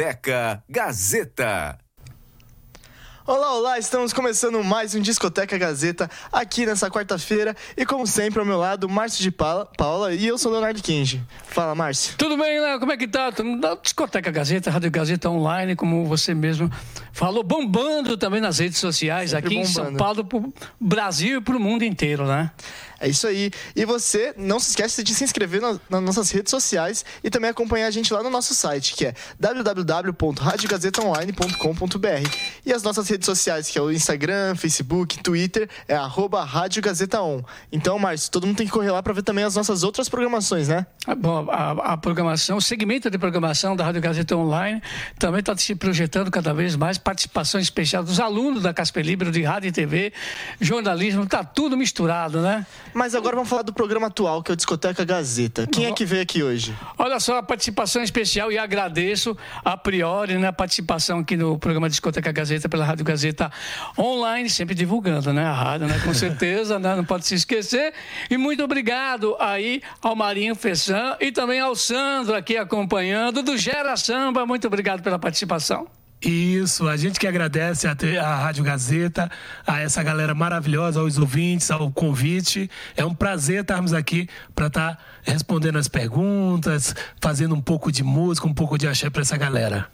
Discoteca Gazeta. Olá, olá, estamos começando mais um Discoteca Gazeta aqui nessa quarta-feira e como sempre ao meu lado, Márcio de Paula e eu sou Leonardo Kinge. Fala, Márcio. Tudo bem, Léo? Como é que tá? Da Discoteca Gazeta, Rádio Gazeta Online, como você mesmo falou, bombando também nas redes sociais sempre aqui bombando. em São Paulo, pro Brasil e pro mundo inteiro, né? É isso aí. E você não se esquece de se inscrever nas, nas nossas redes sociais e também acompanhar a gente lá no nosso site, que é www.radiogazetaonline.com.br. E as nossas redes sociais, que é o Instagram, Facebook, Twitter, é arroba Rádio Gazeta On. Então, Márcio, todo mundo tem que correr lá para ver também as nossas outras programações, né? Ah, bom, a, a, programação, o segmento de programação da Rádio Gazeta Online também está se projetando cada vez mais participação especial dos alunos da Casper Libro de rádio e TV, jornalismo, tá tudo misturado, né? Mas agora vamos falar do programa atual, que é o Discoteca Gazeta. Quem é que veio aqui hoje? Olha só, a participação especial e agradeço a priori né, a participação aqui no programa Discoteca Gazeta pela Rádio Gazeta Online, sempre divulgando, né? A rádio, né? Com certeza, né, não pode se esquecer. E muito obrigado aí ao Marinho Fessan e também ao Sandro aqui acompanhando do Gera Samba. Muito obrigado pela participação. Isso, a gente que agradece a, a Rádio Gazeta, a essa galera maravilhosa, aos ouvintes, ao convite. É um prazer estarmos aqui para estar tá respondendo as perguntas, fazendo um pouco de música, um pouco de axé para essa galera.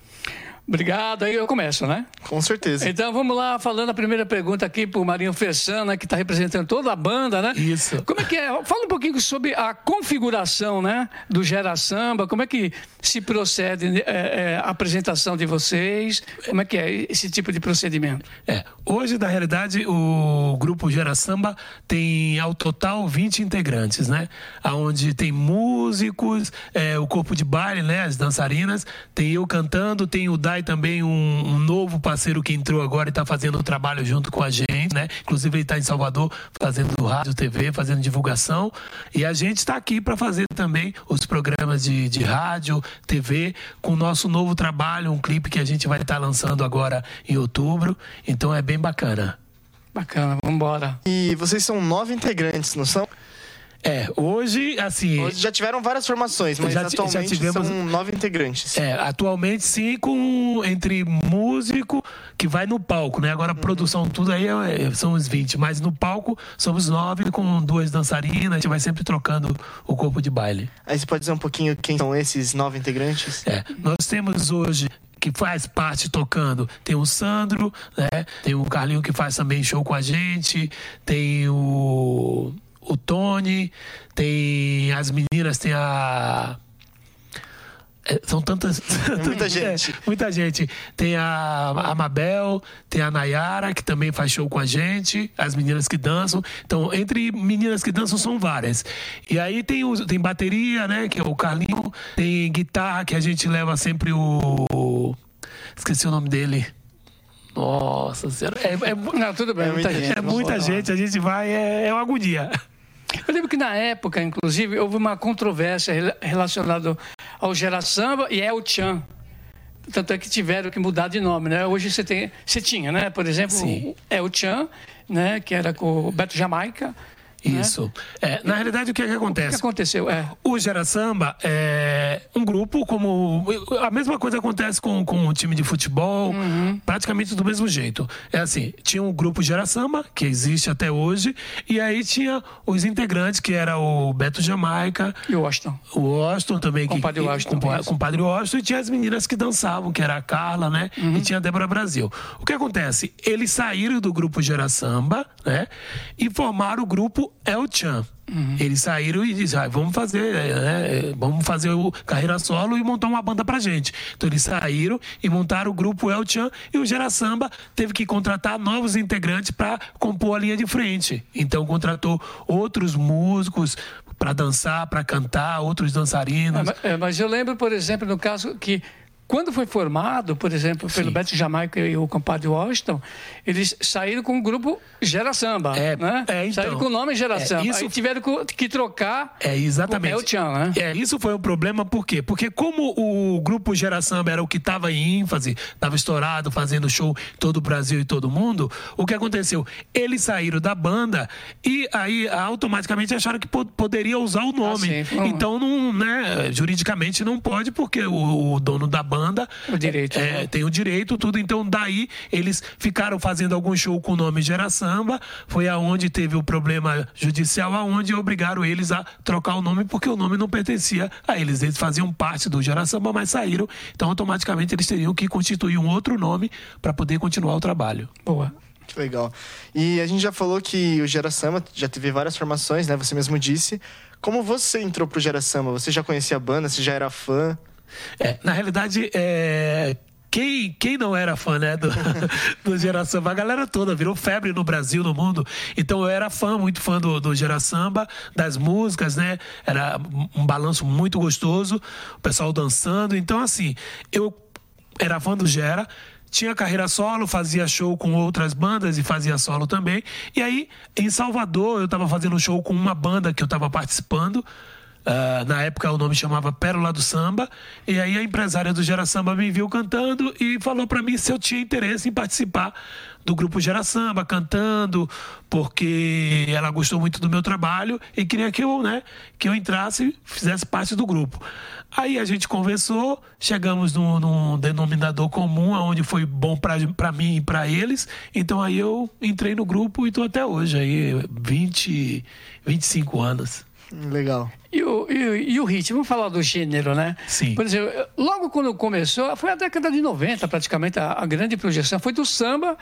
Obrigado, aí eu começo, né? Com certeza. Então vamos lá, falando a primeira pergunta aqui para o Marinho Fessana, que está representando toda a banda, né? Isso. Como é que é? Fala um pouquinho sobre a configuração, né? Do Gera Samba, como é que se procede é, é, a apresentação de vocês? Como é que é esse tipo de procedimento? É, hoje, na realidade, o grupo Gera Samba tem ao total 20 integrantes, né? Onde tem músicos, é, o corpo de baile, né? As dançarinas, tem eu cantando, tem o Dai também um, um, novo parceiro que entrou agora e está fazendo o trabalho junto com a gente, né? Inclusive ele está em Salvador fazendo rádio, TV, fazendo divulgação. E a gente está aqui para fazer também os programas de, de rádio, TV, com o nosso novo trabalho, um clipe que a gente vai estar tá lançando agora em outubro. Então é bem bacana. Bacana, vamos embora. E vocês são nove integrantes, não são? É, hoje, assim. Hoje já tiveram várias formações, mas já, atualmente já tivemos, são nove integrantes. É, atualmente sim, com entre músico que vai no palco, né? Agora a produção, tudo aí é, são os 20, mas no palco somos nove com duas dançarinas, a gente vai sempre trocando o corpo de baile. Aí você pode dizer um pouquinho quem são esses nove integrantes? É, nós temos hoje que faz parte tocando. Tem o Sandro, né? Tem o Carlinho que faz também show com a gente. Tem o o Tony, tem as meninas, tem a. É, são tantas. Muita gente. É, muita gente. Tem a, a Mabel, tem a Nayara, que também faz show com a gente, as meninas que dançam. Então, entre meninas que dançam são várias. E aí tem, o, tem bateria, né? Que é o Carlinho. Tem guitarra, que a gente leva sempre o. Esqueci o nome dele. Nossa senhora. É, é, não, tudo bem, é muita gente. É muita gente, a gente vai, é, é uma agonia. Eu lembro que na época, inclusive, houve uma controvérsia relacionada ao Gera Samba e El Chan. Tanto é que tiveram que mudar de nome, né? Hoje você tem, você tinha, né? Por exemplo, Sim. El Chan, né? Que era com o Beto Jamaica, né? Isso. É, na realidade, o que, é que acontece? O que aconteceu? É. O Gera Samba é um grupo como. A mesma coisa acontece com, com o time de futebol, uhum. praticamente do mesmo jeito. É assim: tinha um grupo Gera Samba, que existe até hoje, e aí tinha os integrantes, que era o Beto Jamaica. E o Washington. O Washington também. Com o Padre Washington. Com, com o Padre Washington, e tinha as meninas que dançavam, que era a Carla, né? Uhum. E tinha a Débora Brasil. O que acontece? Eles saíram do grupo Gera Samba, né? E formaram o grupo El Chan. Uhum. Eles saíram e disseram, ah, vamos fazer, né, vamos fazer o carreira solo e montar uma banda pra gente. Então eles saíram e montaram o grupo El Chan e o Gera Samba teve que contratar novos integrantes para compor a linha de frente. Então contratou outros músicos para dançar, para cantar, outros dançarinos. É, mas eu lembro, por exemplo, no caso que quando foi formado, por exemplo, pelo Sim. Beto Jamaica e o compadre Washington, eles saíram com o grupo Gera Samba, é, né? É, então, saíram com o nome Gera é, Samba. Isso, Aí tiveram que trocar é, exatamente. o El Chan, né? É, isso foi o um problema, por quê? Porque como o grupo Gera Samba era o que estava em ênfase, estava estourado, fazendo show em todo o Brasil e todo mundo, o que aconteceu? Eles saíram da banda e aí automaticamente acharam que poderia usar o nome. Ah, sim, então, não, né, juridicamente não pode, porque o, o dono da banda banda. O direito, É, né? tem o direito, tudo. Então, daí, eles ficaram fazendo algum show com o nome Gera Samba. Foi aonde teve o problema judicial, aonde obrigaram eles a trocar o nome, porque o nome não pertencia a eles. Eles faziam parte do Gera Samba, mas saíram. Então, automaticamente, eles teriam que constituir um outro nome para poder continuar o trabalho. Boa. Que legal. E a gente já falou que o Gera Samba já teve várias formações, né? Você mesmo disse. Como você entrou pro Gera Samba? Você já conhecia a banda? Você já era fã? É, na realidade, é, quem, quem não era fã né, do, do Gera Samba, a galera toda virou febre no Brasil, no mundo. Então eu era fã, muito fã do, do Gera Samba, das músicas, né? Era um balanço muito gostoso, o pessoal dançando. Então, assim, eu era fã do Gera. Tinha carreira solo, fazia show com outras bandas e fazia solo também. E aí, em Salvador, eu estava fazendo show com uma banda que eu estava participando. Ah, na época o nome chamava Pérola do Samba. E aí a empresária do Gera Samba me viu cantando e falou para mim se eu tinha interesse em participar do grupo Gera Samba, cantando, porque ela gostou muito do meu trabalho e queria que eu, né, que eu entrasse e fizesse parte do grupo. Aí a gente conversou, chegamos num, num denominador comum, onde foi bom para mim e para eles. Então aí eu entrei no grupo e estou até hoje, aí 20, 25 anos. Legal. E o, e, o- e o ritmo, vamos falar do gênero, né? Sim. Por exemplo, logo quando começou, foi a década de 90, praticamente, a, a grande projeção foi do samba.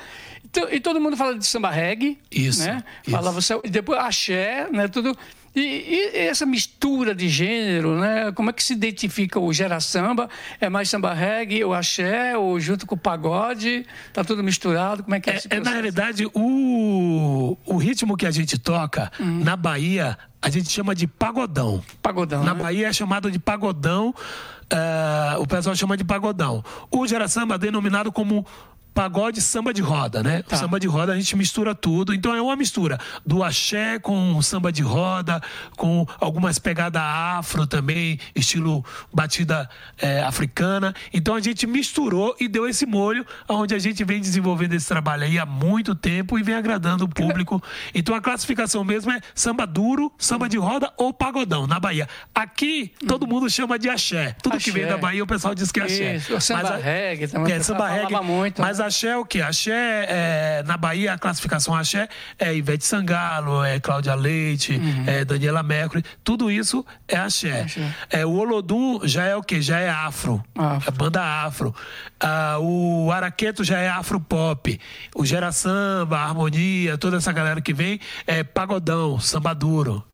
Então, e todo mundo fala de samba reggae. Isso, Né? isso. Falava, e depois axé, né? Tudo. E, e essa mistura de gênero, né? Como é que se identifica o gera samba? É mais samba reggae, ou axé, ou junto com o pagode? Tá tudo misturado? Como é que é, É, é, na realidade, o, o ritmo que a gente toca na Bahia, a gente chama de pagodão. Pagodão, Na né? Bahia é chamado de pagodão, eh, o pessoal chama de pagodão. O Gera Samba é denominado como pagode samba de roda, né? Tá. Samba de roda a gente mistura tudo, então é uma mistura do axé com samba de roda, com algumas pegadas afro também, estilo batida eh, africana. Então a gente misturou e deu esse molho, onde a gente vem desenvolvendo esse trabalho aí há muito tempo e vem agradando o público. Então a classificação mesmo é samba duro, samba de roda ou pagodão na Bahia. Aqui todo mundo chama de axé. Tudo que vem Axé. da Bahia o pessoal diz que é axé. Isso, o samba Mas reggae também, É, samba reggae. muito, mas né? Axé é o quê? Axé, é, na Bahia, a classificação axé é Ivete Sangalo, é Cláudia Leite, é Daniela Mercury. Tudo isso é axé. Uhum. Axé. É, o Olodum já é o quê? Já é afro. Afro. É banda afro. Ah, o Araqueto já é afro-pop. O Gera Samba, a Harmonia, toda essa galera que vem é pagodão, samba duro.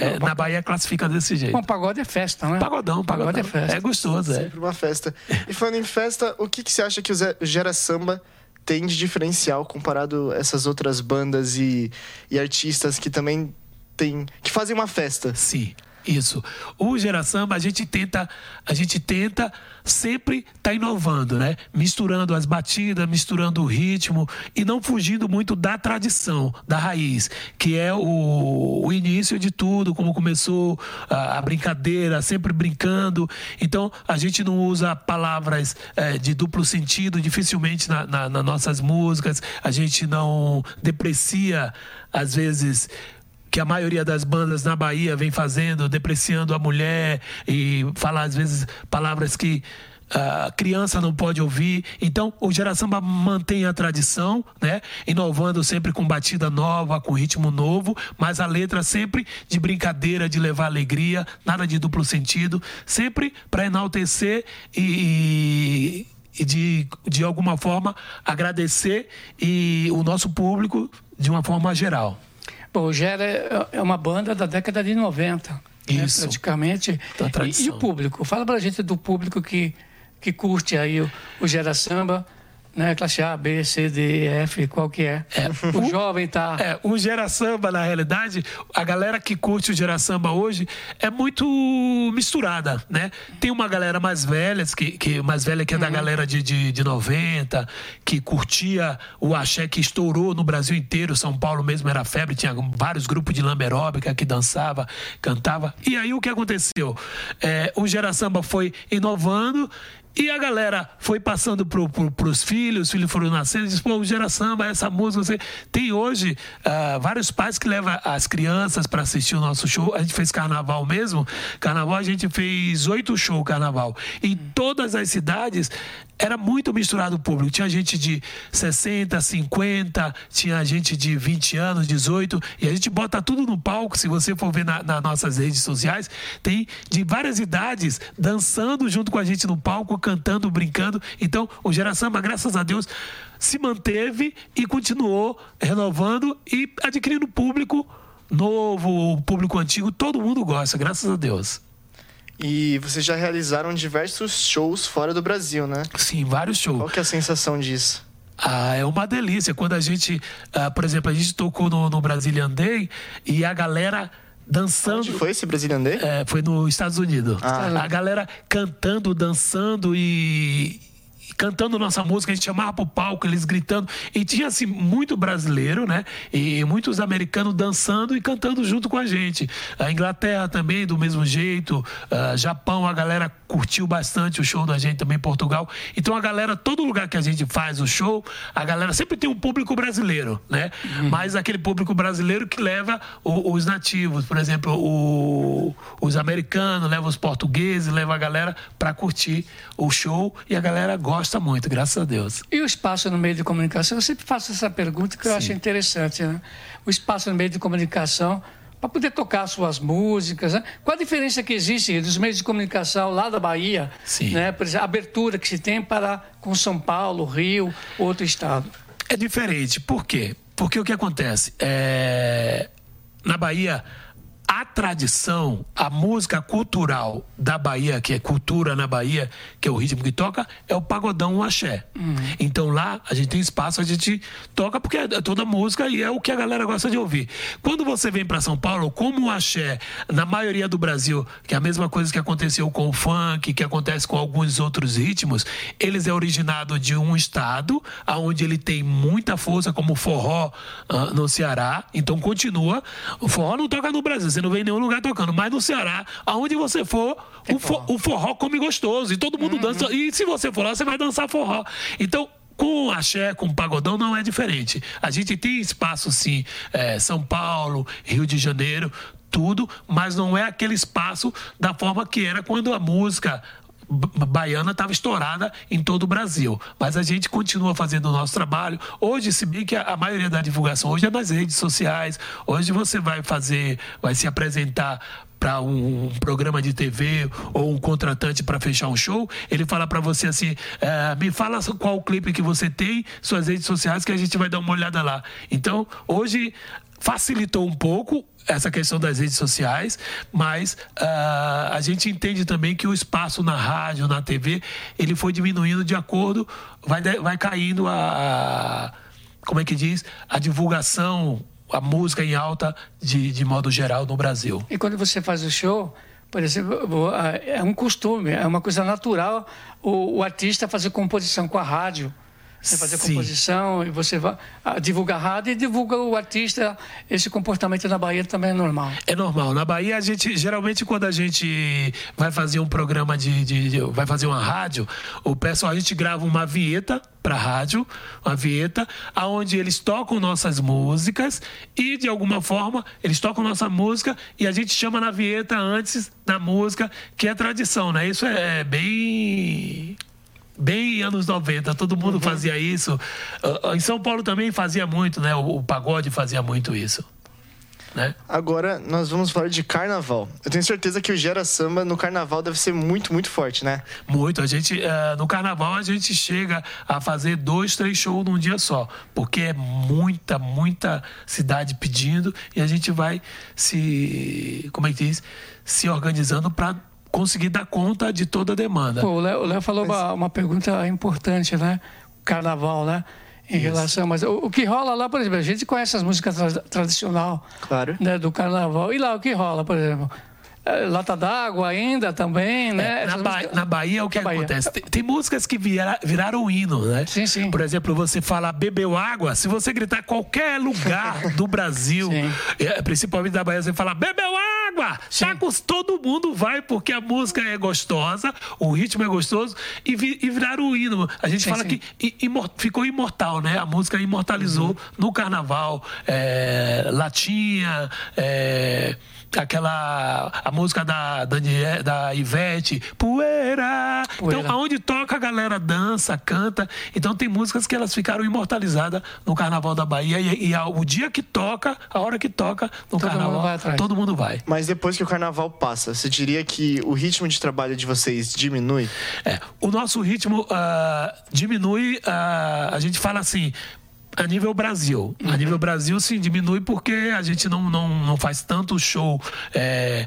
É, na Bahia classifica desse jeito. Bom, pagode é festa, né? Pagodão, pagodão. Pagode é festa. É gostoso, é. Sempre uma festa. E falando em festa, o que, que você acha que o Zé- o Gera Samba tem de diferencial comparado a essas outras bandas e, e artistas que também tem, que fazem uma festa? Sim, isso. O Gera Samba, a gente tenta, a gente tenta sempre estar inovando, né? Misturando as batidas, misturando o ritmo e não fugindo muito da tradição, da raiz, que é o, o início de tudo, como começou a, a brincadeira, sempre brincando. Então, a gente não usa palavras eh, de duplo sentido dificilmente na, na, nas nossas músicas, a gente não deprecia, às vezes que a maioria das bandas na Bahia vem fazendo, depreciando a mulher e falar às vezes palavras que a criança não pode ouvir. Então, o Gera Samba mantém a tradição, né? Inovando sempre com batida nova, com ritmo novo, mas a letra sempre de brincadeira, de levar alegria, nada de duplo sentido, sempre para enaltecer e, e de, de alguma forma agradecer e o nosso público de uma forma geral. Bom, o Gera é- é uma banda da década de 90. né, Isso. praticamente. Da E, e o público? Fala pra gente do público que, que curte aí o, o Gera Samba, né? Classe A, B, C, D, F, qual que é? o jovem tá... É, o Gera Samba, na realidade, a galera que curte o Gera Samba hoje é muito misturada, né? Tem uma galera mais velha, que, que, mais velha que é da galera de, de, de 90, que curtia o axé que estourou no Brasil inteiro. São Paulo mesmo era febre, tinha vários grupos de lamba aeróbica que dançava, cantava. E aí o que aconteceu? É, o Gera Samba foi inovando E a galera foi passando pro, pro, pros filhos, os filhos foram nascendo e disse, pô, gera samba, essa música. Você... Tem hoje uh, vários pais que levam as crianças para assistir o nosso show. A gente fez carnaval mesmo. Carnaval, a gente fez oito shows carnaval. Em todas as cidades era muito misturado o público. Tinha gente de 60, 50, tinha gente de 20 anos, 18. E a gente bota tudo no palco. Se você for ver na, nas nossas redes sociais, tem de várias idades dançando junto com a gente no palco, cantando, brincando. Então, o Gera Samba, graças a Deus, se manteve e continuou renovando e adquirindo público novo, público antigo. Todo mundo gosta, graças a Deus. E vocês já realizaram diversos shows fora do Brasil, né? Sim, vários shows. Qual que é a sensação disso? Ah, é uma delícia. Quando a gente, ah, por exemplo, a gente tocou no, no Brazilian Day e a galera dançando. Onde foi esse Brazilian Day? É, foi nos Estados Unidos. Ah. A galera cantando, dançando e cantando nossa música, a gente chamava pro palco, eles gritando. E tinha, assim, muito brasileiro, né? E muitos americanos dançando e cantando junto com a gente. A Inglaterra também, do mesmo jeito. Uh, Japão, a galera curtiu bastante o show da gente também, Portugal. Então a galera, todo lugar que a gente faz o show, a galera sempre tem um público brasileiro, né? Uhum. Mas aquele público brasileiro que leva o, os nativos, por exemplo, o, os americanos, leva os portugueses, leva a galera para curtir o show e a galera gosta gosta muito, graças a Deus. E o espaço no meio de comunicação? Eu sempre faço essa pergunta que eu Sim. acho interessante. Né? O espaço no meio de comunicação para poder tocar suas músicas. Né? Qual a diferença que existe dos meios de comunicação lá da Bahia? Sim. Né? Por exemplo, a abertura que se tem para com São Paulo, Rio, outro estado. É diferente. Por quê? Porque o que acontece? É... Na Bahia, a tradição, a música cultural da Bahia, que é cultura na Bahia, que é o ritmo que toca, é o pagodão o axé. Uhum. Então lá a gente tem espaço, a gente toca porque é toda música e é o que a galera gosta de ouvir. Quando você vem para São Paulo, como o axé, na maioria do Brasil, que é a mesma coisa que aconteceu com o funk, que acontece com alguns outros ritmos, eles é originado de um estado onde ele tem muita força, como o forró uh, no Ceará. Então continua. O forró não toca no Brasil você não vê em nenhum lugar tocando. Mas no Ceará, aonde você for, o, forró. o forró come gostoso. E todo mundo uhum. dança. E se você for lá, você vai dançar forró. Então, com axé, com pagodão, não é diferente. A gente tem espaço, sim, é, São Paulo, Rio de Janeiro, tudo, mas não é aquele espaço da forma que era quando a música baiana estava estourada em todo o Brasil. Mas a gente continua fazendo o nosso trabalho. Hoje, se bem que a, maioria da divulgação hoje é nas redes sociais. Hoje você vai fazer, vai se apresentar para um, programa de TV ou um contratante para fechar um show, ele fala para você assim: é, me fala qual clipe que você tem, suas redes sociais, que a gente vai dar uma olhada lá. Então, hoje facilitou um pouco essa questão das redes sociais, mas uh, a gente entende também que o espaço na rádio, na TV, ele foi diminuindo de acordo, vai, vai caindo a, a como é que diz, a divulgação, a música em alta de, de modo geral no Brasil. E quando você faz o show, por exemplo, é um costume, é uma coisa natural o, o artista fazer composição com a rádio. Você fazer Sim. composição e você vai, divulga a rádio e divulga o artista. Esse comportamento na Bahia também é normal. É normal. Na Bahia, a gente, geralmente, quando a gente vai fazer um programa de. de, de vai fazer uma rádio, o pessoal, a gente grava uma vinheta para rádio, uma vinheta, aonde eles tocam nossas músicas e de alguma forma eles tocam nossa música e a gente chama na vinheta antes da música, que é tradição, né? Isso é bem bem anos 90, todo mundo uhum. fazia isso. Uh, em São Paulo também fazia muito, né? O, o pagode fazia muito isso. Né? Agora nós vamos falar de carnaval. Eu tenho certeza que o Gera Samba no carnaval deve ser muito, muito forte, né? Muito. A gente, uh, no carnaval a gente chega a fazer dois, três shows num dia só, porque é muita, muita cidade pedindo e a gente vai se, como é que diz, se organizando para conseguir dar conta de toda a demanda. Pô, o Léo falou mas... uma, uma, pergunta importante, né? Carnaval, né? Em Isso. relação, mas o, o, que rola lá, por exemplo, a gente conhece as músicas tra tradicional, claro, né, do Carnaval. E lá o que rola, por exemplo? É, lata d'água ainda também, né? É, na, ba músicas... na, Bahia, o que Bahia. acontece? Tem, tem, músicas que vira, viraram hino, né? Sim, sim. Por exemplo, você fala bebeu água, se você gritar qualquer lugar do Brasil, é, principalmente da Bahia, você fala bebeu água! Samba! Tacos, todo mundo vai, porque a música é gostosa, o ritmo é gostoso, e, vi, e viraram o hino. A gente Sim, fala sim. que imor- ficou imortal, né? A música imortalizou no carnaval. É, Latinha, é, aquela. a música da, Danie- da Ivete, Poeira. Poeira. Então, aonde toca, a galera dança, canta. Então, tem músicas que elas ficaram imortalizadas no carnaval da Bahia. E, e a- o dia que toca, a hora que toca no Todo mundo carnaval, vai atrás. todo mundo vai. Mas depois que o carnaval passa, você diria que o ritmo de trabalho de vocês diminui? É, o nosso ritmo ah, diminui, ah, a gente fala assim, a nível Brasil. A nível Brasil, sim, diminui porque a gente não, não, não faz tanto show. é,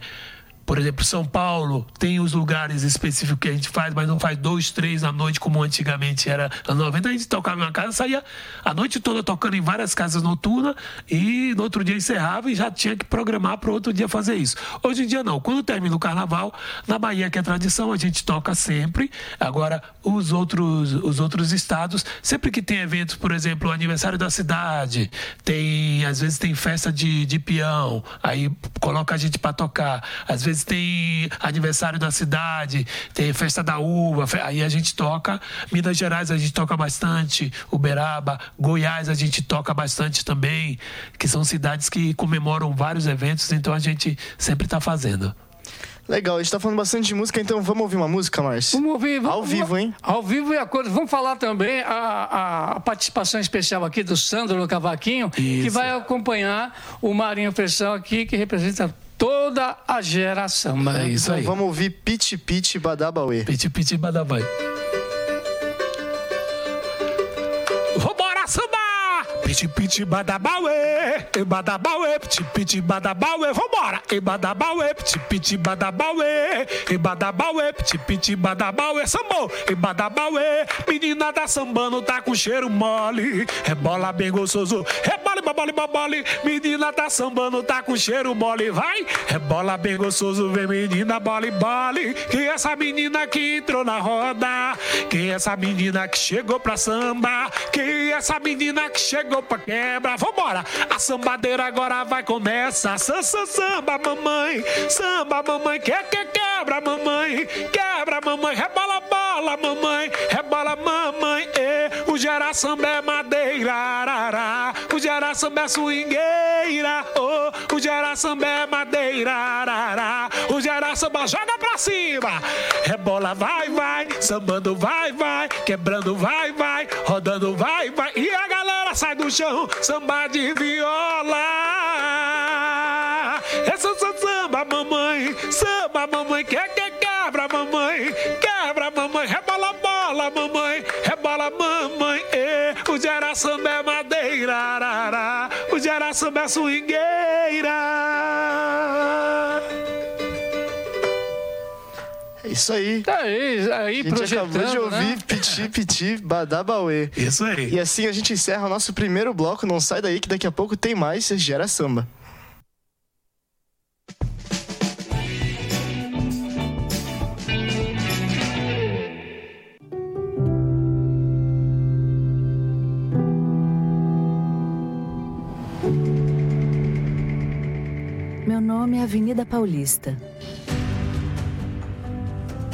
por exemplo, São Paulo tem os lugares específicos que a gente faz, mas não faz dois, três na noite, como antigamente era anos 90. A gente tocava em uma casa, saía a noite toda tocando em várias casas noturnas e no outro dia encerrava e já tinha que programar para outro dia fazer isso. Hoje em dia não. Quando termina o carnaval, na Bahia, que é tradição, a gente toca sempre. Agora, os outros, os outros estados, sempre que tem eventos, por exemplo, o aniversário da cidade, tem, às vezes tem festa de, de peão, aí coloca a gente para tocar. Às vezes tem aniversário da cidade, tem festa da uva, aí a gente toca. Minas Gerais a gente toca bastante, Uberaba, Goiás a gente toca bastante também, que são cidades que comemoram vários eventos, então a gente sempre está fazendo. Legal, a gente tá falando bastante de música, então vamos ouvir uma música, Márcio? Vamos ouvir. Vamos, Ao vivo, hein? Ao vivo e a cores. Vamos falar também a, a- a participação especial aqui do Sandro no Cavaquinho, que Isso. vai acompanhar o Marinho Feição aqui, que representa toda a geração. É isso Então aí. vamos ouvir Piti Piti Badabauê. Piti piti badabai. Piti piti badabauê, e badabauê, piti piti badabauê, vambora! E badabauê, piti piti badabauê, e badabauê, piti piti badabauê, sambô, e badabauê, menina da sambando tá com cheiro mole, rebola bem gostoso, rebole, babole, babole, menina tá sambando tá com cheiro mole, vai! Rebola bem gostoso, vem menina, bole, bole, que essa menina que entrou na roda, que essa menina que chegou pra samba, que essa menina que chegou pra quebra, vambora! A sambadeira agora vai começar, Sam, sam, samba, mamãe, samba, mamãe, que que quebra, mamãe, quebra, mamãe, rebola, bola, mamãe, rebola, mamãe, e o gera samba é madeira, arará, o gera samba é swingueira, oh, o gera samba é madeira, arará, o gera samba joga pra cima, rebola, vai, vai, sambando, vai, vai, quebrando, vai, vai, rodando, vai, vai, e a sai do chão, samba de viola. Essa é samba, mamãe, samba, mamãe, que que quebra, mamãe, quebra, mamãe, rebola bola, mamãe, rebola, mamãe, e o gera samba é madeira, arará, o gera samba é swingueira. É isso aí. Tá aí, aí A gente projetando, acabou de ouvir né? Piti Piti Badabauê. Isso aí. E assim a gente encerra o nosso primeiro bloco. Não sai daí que daqui a pouco tem mais Gera Samba. Meu nome é Avenida Paulista.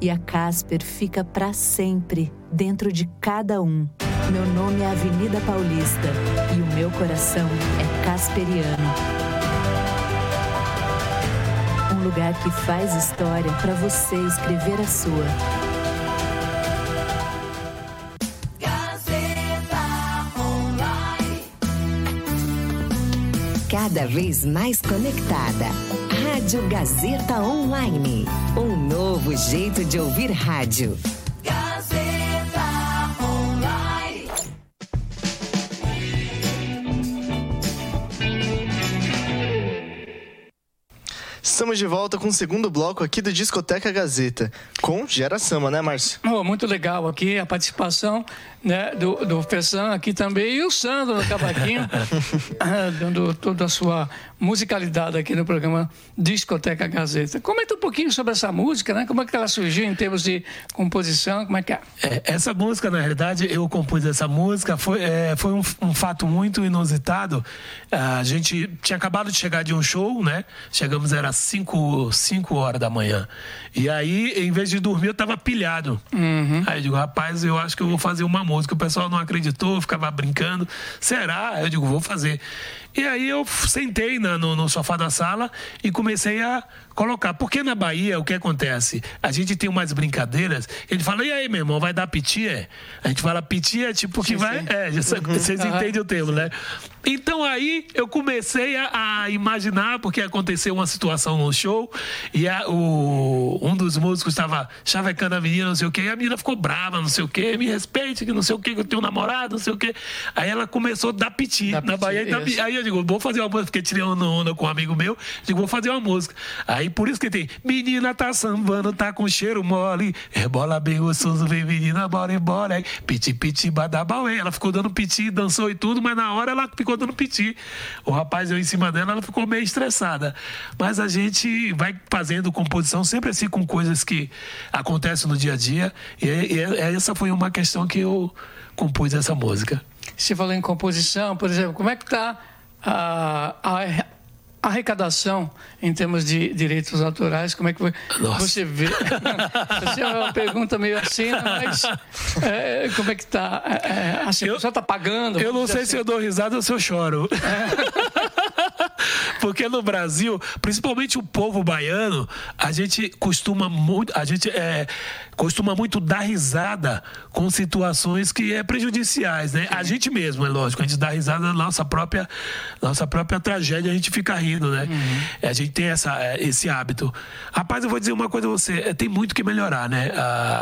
E a Casper fica para sempre dentro de cada um. Meu nome é Avenida Paulista e o meu coração é casperiano. Um lugar que faz história para você escrever a sua. Cada vez mais conectada. Rádio Gazeta Online. Um novo jeito de ouvir rádio. Estamos de volta com o segundo bloco aqui do Discoteca Gazeta, com Gera Samba, né, Márcio? Oh, muito legal aqui a participação né, do, do Fessan aqui também e o Sandro no cavaquinho, dando toda a sua musicalidade aqui no programa Discoteca Gazeta. Comenta um pouquinho sobre essa música, né? Como é que ela surgiu em termos de composição, como é que é? É, essa música, na realidade, eu compus essa música, foi, é, foi um, um fato muito inusitado. A gente tinha acabado de chegar de um show, né? Chegamos, era 5 horas da manhã. E aí, em vez de dormir, eu tava pilhado. Uhum. Aí eu digo, rapaz, eu acho que eu vou fazer uma música. O pessoal não acreditou, ficava brincando. Será? Eu digo, vou fazer. E aí eu sentei na, no, no, sofá da sala e comecei a colocar. Porque na Bahia, o que acontece? A gente tem umas brincadeiras, ele fala, e aí, meu irmão, vai dar piti? É? A gente fala piti é tipo que sim, vai. Sim. É, vocês uhum. entendem o termo, né? Então aí eu comecei a, a, imaginar, porque aconteceu uma situação no show, e a, o, um dos músicos estava chavecando a menina, não sei o quê, e a menina ficou brava, não sei o quê, me respeite, que não sei o quê, que eu tenho um namorado, não sei o quê. Aí ela começou a dar piti na piti, Bahia. Aí eu digo, vou fazer uma música, porque tirei uma onda com um amigo meu, digo, vou fazer uma música. Aí por isso que tem, menina tá sambando, tá com cheiro mole, rebola bem gostoso, vem menina, bora embora. Piti, piti, badabauê. Ela ficou dando piti, dançou e tudo, mas na hora ela ficou dando piti. O rapaz eu em cima dela, ela ficou meio estressada. Mas a gente vai fazendo composição sempre assim com coisas que acontecem no dia a dia. E, e essa foi uma questão que eu compus essa música. Você falou em composição, por exemplo, como é que está a, a arrecadação em termos de direitos autorais, como é que você vê? Essa é uma pergunta meio assim, né? mas é, como é que está? É, é, assim, eu, a pessoa está pagando? Eu não sei assim. se eu dou risada ou se eu choro. É. Porque no Brasil, principalmente o povo baiano, a gente costuma muito, a gente é, costuma muito dar risada com situações que é prejudiciais, né? A gente mesmo, é lógico, a gente dá risada na nossa própria, nossa própria tragédia, a gente fica rindo, né? Uhum. A gente tem essa, é, esse hábito. Rapaz, eu vou dizer uma coisa a você, é, tem muito que melhorar, né?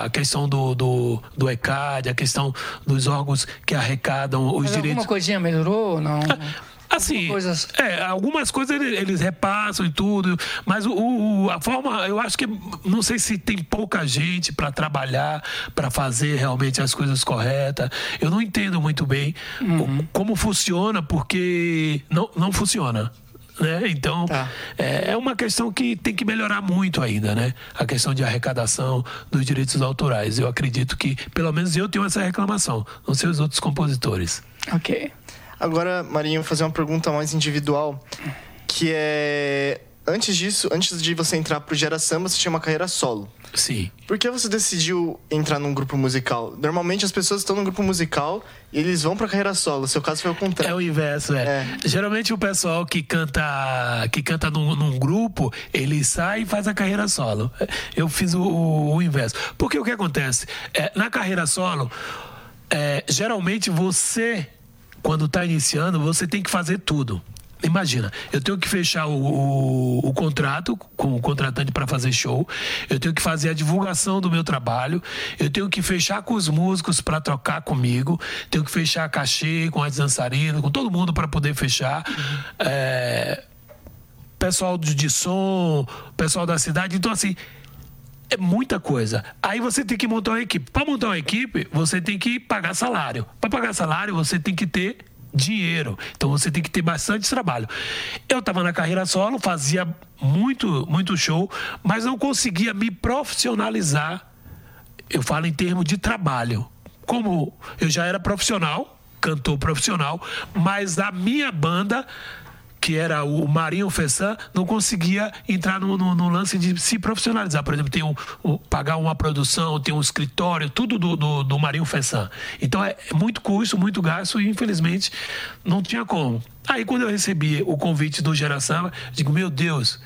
A questão do, do, do ECAD, a questão dos órgãos que arrecadam os Mas direitos. Alguma coisinha melhorou ou não? Assim, coisas... é, algumas coisas eles, repassam e tudo, mas o, o, a forma, eu acho que não sei se tem pouca gente para trabalhar, para fazer realmente as coisas corretas. Eu não entendo muito bem uhum. como funciona, porque não, não funciona. Né? Então, tá. é, é uma questão que tem que melhorar muito ainda, né? A questão de arrecadação dos direitos autorais. Eu acredito que, pelo menos eu tenho essa reclamação, não sei os outros compositores. Ok. Agora, Marinho, vou fazer uma pergunta mais individual, que é antes disso, antes de você entrar pro Gera Samba, você tinha uma carreira solo. Sim. Por que você decidiu entrar num grupo musical? Normalmente as pessoas estão num grupo musical e eles vão pra carreira solo. Seu caso foi o contrário. É o inverso, é. é. Geralmente o pessoal que canta, que canta num, num, grupo, ele sai e faz a carreira solo. Eu fiz o, o, o inverso. Porque o que acontece? É, na carreira solo, é, geralmente você quando está iniciando, você tem que fazer tudo. Imagina, eu tenho que fechar o, o, o contrato com o contratante para fazer show, eu tenho que fazer a divulgação do meu trabalho, eu tenho que fechar com os músicos para trocar comigo, tenho que fechar cachê com as dançarinas, com todo mundo para poder fechar. É, pessoal de som, pessoal da cidade. Então, assim, é muita coisa. Aí você tem que montar uma equipe. Para montar uma equipe, você tem que pagar salário. Para pagar salário, você tem que ter dinheiro. Então você tem que ter bastante trabalho. Eu estava na carreira solo, fazia muito, muito show, mas não conseguia me profissionalizar. Eu falo em termos de trabalho. Como eu já era profissional, cantor profissional, mas a minha banda que era o Marinho Fessan, não conseguia entrar no, no, no, lance de se profissionalizar. Por exemplo, tem um, um, pagar uma produção, tem um escritório, tudo do, do, do Marinho Fessan. Então é muito custo, muito gasto e infelizmente não tinha como. Aí quando eu recebi o convite do Geração, digo, meu Deus,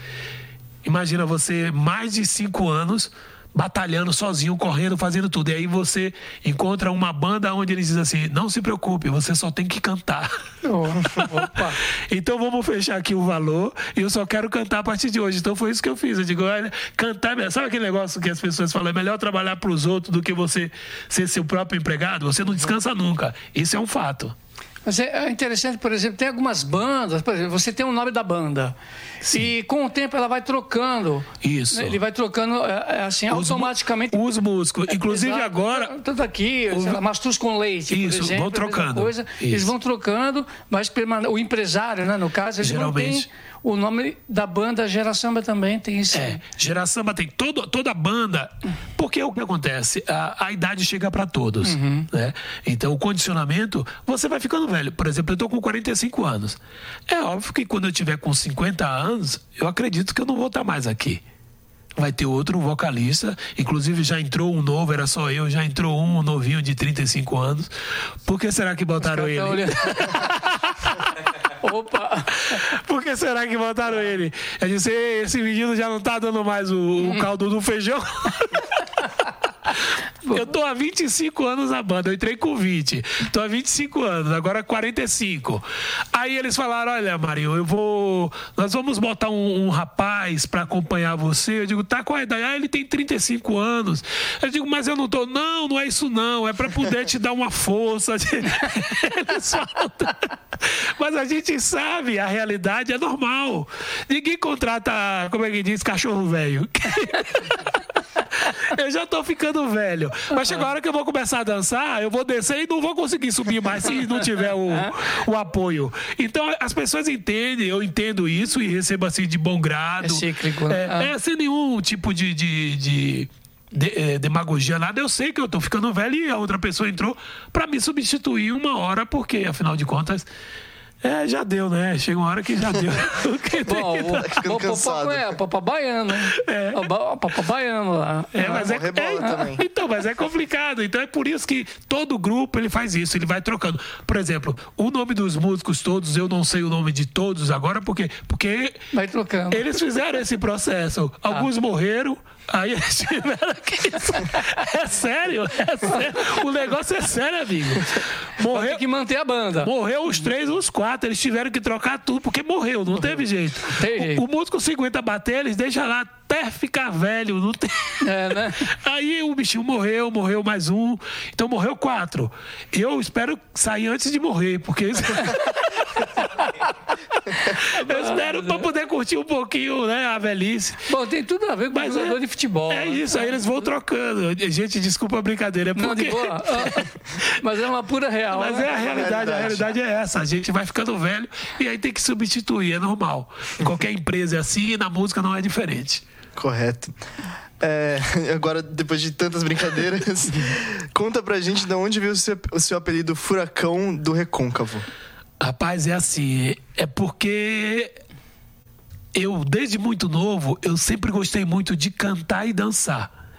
imagina você mais de cinco anos batalhando sozinho, correndo, fazendo tudo. E aí você encontra uma banda onde eles dizem assim: não se preocupe, você só tem que cantar. Então vamos fechar aqui o valor e eu só quero cantar a partir de hoje. Então foi isso que eu fiz. Eu digo: olha, cantar. Sabe aquele negócio que as pessoas falam? É melhor trabalhar para os outros do que você ser seu próprio empregado? Você não descansa nunca. Isso é um fato. Mas é interessante, por exemplo, tem algumas bandas, por exemplo, você tem o nome da banda. E com o tempo ela vai trocando. Isso. Ele vai trocando é, é, assim, Os automaticamente. Os músicos. Inclusive Exato. agora. Tanto aqui, sei lá, mastruz com leite, Isso, exemplo. vão é trocando. Coisa. Eles Isso. vão trocando, mas o empresário, né, no caso, ele Geralmente. o nome da banda Gera Samba também tem isso. É, Gera Samba tem todo, toda a banda. Porque o que acontece? A, a idade chega para todos. Uhum. Né? Então, o condicionamento, você vai ficando velho. Por exemplo, eu tô com 45 anos. É óbvio que quando eu tiver com 50 anos, eu acredito que eu não vou estar mais aqui. Vai ter outro vocalista, inclusive já entrou um novo, era só eu, já entrou um novinho de 35 anos. Por que será que botaram ele? olhando. Opa! Por que será que botaram ele? Eu disse, "Ei, esse menino já não tá dando mais o, o caldo do feijão. Eu tô há 25 anos na banda, eu entrei com 20. Tô há 25 anos, agora 45. Aí eles falaram: olha, Marinho, eu vou. Nós vamos botar um, um rapaz pra acompanhar você. Eu digo, tá qual a idade? Ah, ele tem 35 anos. Eu digo, mas eu não tô. Não, não é isso não. É pra poder te dar uma força. Eles falam. Mas a gente sabe, a realidade é normal. Ninguém contrata, como é que diz, cachorro velho. Eu já tô ficando velho. Mas chega a hora que eu vou começar a dançar, eu vou descer e não vou conseguir subir mais se não tiver o, o apoio. Então as pessoas entendem, eu entendo isso e recebo assim de bom grado. É cíclico, né? É, Ah. é sem nenhum tipo de. de, de- eh, demagogia, nada, eu sei que eu tô ficando velho e a outra pessoa entrou pra me substituir uma hora, porque afinal de contas, é, já deu, né? Chega uma hora que já deu. Bom, o. Tá o, cansado. é, o Papa Baiano. É. O, ba- o Papa Baiano lá. É, mas é, é- também. então, mas é complicado. Então é por isso que todo grupo ele faz isso, ele vai trocando. Por exemplo, o nome dos músicos todos, eu não sei o nome de todos agora, porque porque Vai trocando. eles fizeram esse processo. Alguns morreram, aí eles tiveram que. É sério, é sério. O negócio é sério, amigo. Morreu, Tem que manter a banda. Morreu os três, os quatro. Eles tiveram que trocar tudo, porque morreu, não teve jeito. Tem jeito. O, o músico 50 bater, eles deixam lá até ficar velho, não tem. É, né? Aí o bichinho morreu, morreu mais um. Então morreu quatro. Eu espero sair antes de morrer, porque. Eu espero pra poder curtir um pouquinho, né, a velhice. Bom, tem tudo a ver com Mas jogador é, de futebol. é né? isso, aí eles vão trocando. Gente, desculpa a brincadeira, é Não, porque. de boa. Ah, Mas é uma pura real. Mas né? é a realidade, a realidade é essa. A gente vai ficando velho e aí tem que substituir, é normal. Em qualquer empresa é assim e na música não é diferente. Correto. É, agora, depois de tantas brincadeiras, conta pra gente de onde veio o seu, o seu apelido Furacão do Recôncavo. Rapaz, é assim, é porque eu, desde muito novo, eu sempre gostei muito de cantar e dançar.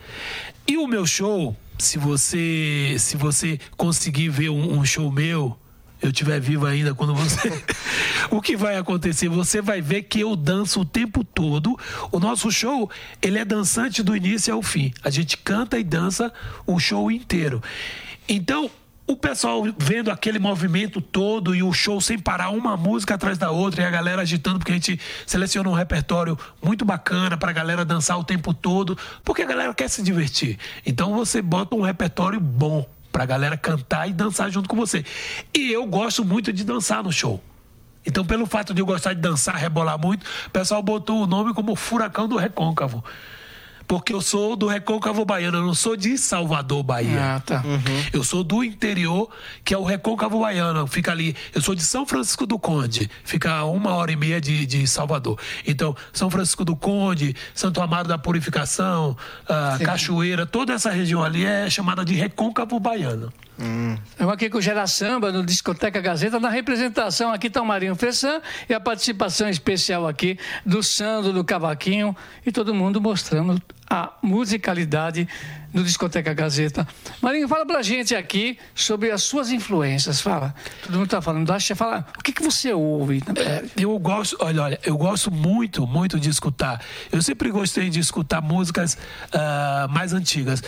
E o meu show, se você se você conseguir ver um, um show meu, eu estiver vivo ainda quando você. o que vai acontecer? Você vai ver que eu danço o tempo todo. O nosso show, ele é dançante do início ao fim. A gente canta e dança o show inteiro. Então, o pessoal vendo aquele movimento todo e o show sem parar, uma música atrás da outra, e a galera agitando, porque a gente seleciona um repertório muito bacana pra galera dançar o tempo todo, porque a galera quer se divertir. Então você bota um repertório bom pra galera cantar e dançar junto com você. E eu gosto muito de dançar no show. Então, pelo fato de eu gostar de dançar, rebolar muito, o pessoal botou o nome como Furacão do Recôncavo. Porque eu sou do Recôncavo Baiano, eu não sou de Salvador, Bahia. Ah, tá. Eu sou do interior, que é o Recôncavo Baiano. Fica ali. Eu sou de São Francisco do Conde. Fica a uma hora e meia de, de Salvador. Então, São Francisco do Conde, Santo Amaro da Purificação, ah, Cachoeira, toda essa região ali é chamada de Recôncavo Baiano. Estamos aqui com o Gera Samba no Discoteca Gazeta, na representação aqui está o Marinho Fessan e a participação especial aqui do Sandro, do Cavaquinho e todo mundo mostrando a musicalidade do Discoteca Gazeta. Marinho, fala pra gente aqui sobre as suas influências, fala. Todo mundo está falando, acha, fala, o que, que você ouve? É, eu gosto, olha, olha, eu gosto muito, muito de escutar. Eu sempre gostei de escutar músicas ah, mais antigas.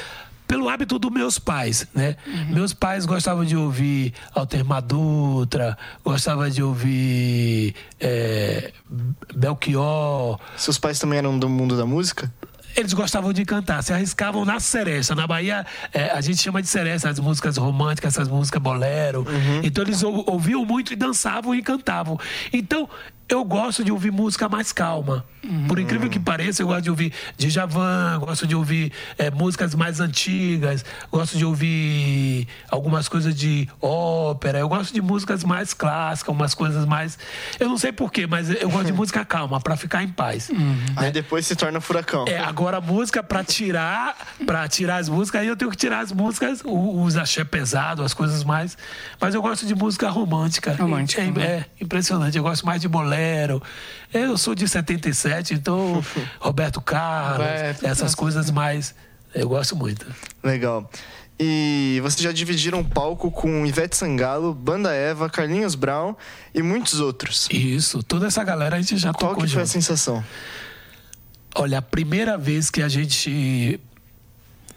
Pelo hábito dos meus pais, né? Meus pais gostavam de ouvir Alter Dutra, gostavam de ouvir é, Belchior, Seus pais também eram do mundo da música? eles gostavam de cantar, se arriscavam na seresta. Na Bahia, é, a gente chama de seresta as músicas românticas, essas músicas bolero. Então, eles ou- ouviam muito e dançavam e cantavam. Então, eu gosto de ouvir música mais calma. Por incrível que pareça, eu gosto de ouvir Djavan, gosto de ouvir é, músicas mais antigas, gosto de ouvir algumas coisas de ópera, eu gosto de músicas mais clássicas, umas coisas mais. Eu não sei porquê, mas eu gosto de música calma, para ficar em paz. Aí depois se torna furacão. É, agora a música para tirar, para tirar as músicas, aí eu tenho que tirar as músicas, os axé pesado, as coisas mais. Mas eu gosto de música romântica. Romântica, É, né? é impressionante. Eu gosto mais de bolero. Eu sou de 77, então Roberto Carlos, Roberto, essas coisas mais. Eu gosto muito. Legal. E vocês já dividiram palco com Ivete Sangalo, Banda Eva, Carlinhos Brown e muitos outros. Isso, toda essa galera a gente já Qual tocou que foi a junto. sensação? Olha, a primeira vez que a gente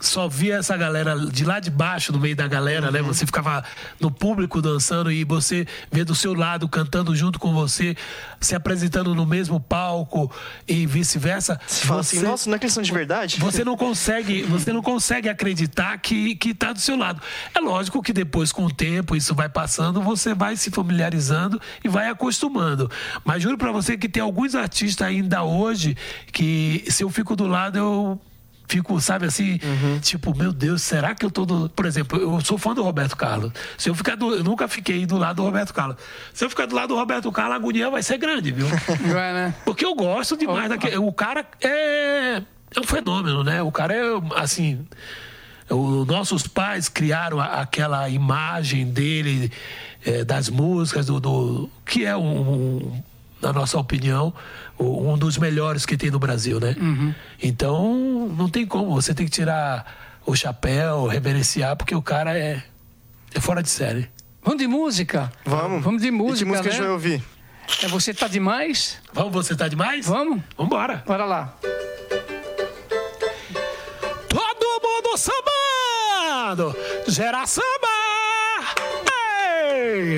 só via essa galera de lá de baixo, no meio da galera, Uhum. né? Você ficava no público dançando e você vê do seu lado cantando junto com você, se apresentando no mesmo palco e vice-versa. Você fala assim, nossa, não é questão de verdade? Você não consegue, você não consegue acreditar que que tá do seu lado. É lógico que depois com o tempo isso vai passando, você vai se familiarizando e vai acostumando. Mas juro pra você que tem alguns artistas ainda hoje que se eu fico do lado eu Fico, sabe assim, tipo, meu Deus, será que eu tô do. Por exemplo, eu sou fã do Roberto Carlos. Se eu ficar do. Eu nunca fiquei do lado do Roberto Carlos. Se eu ficar do lado do Roberto Carlos, a agonia vai ser grande, viu? Vai, né? Porque eu gosto demais daquele. O cara é, é um fenômeno, né? O cara é, assim. Os nossos pais criaram aquela imagem dele, eh, das músicas, do, do- que é um, um- na nossa opinião, um dos melhores que tem no Brasil, né? Então, não tem como. Você tem que tirar o chapéu, reverenciar, porque o cara é, é fora de série. Vamos de música? Vamos. Vamos de E música, que música a né? gente vai ouvir? É Você Tá Demais? Vamos, você tá demais? Vamos? Vambora. Bora lá. Todo mundo sambando, gera samba. Ei!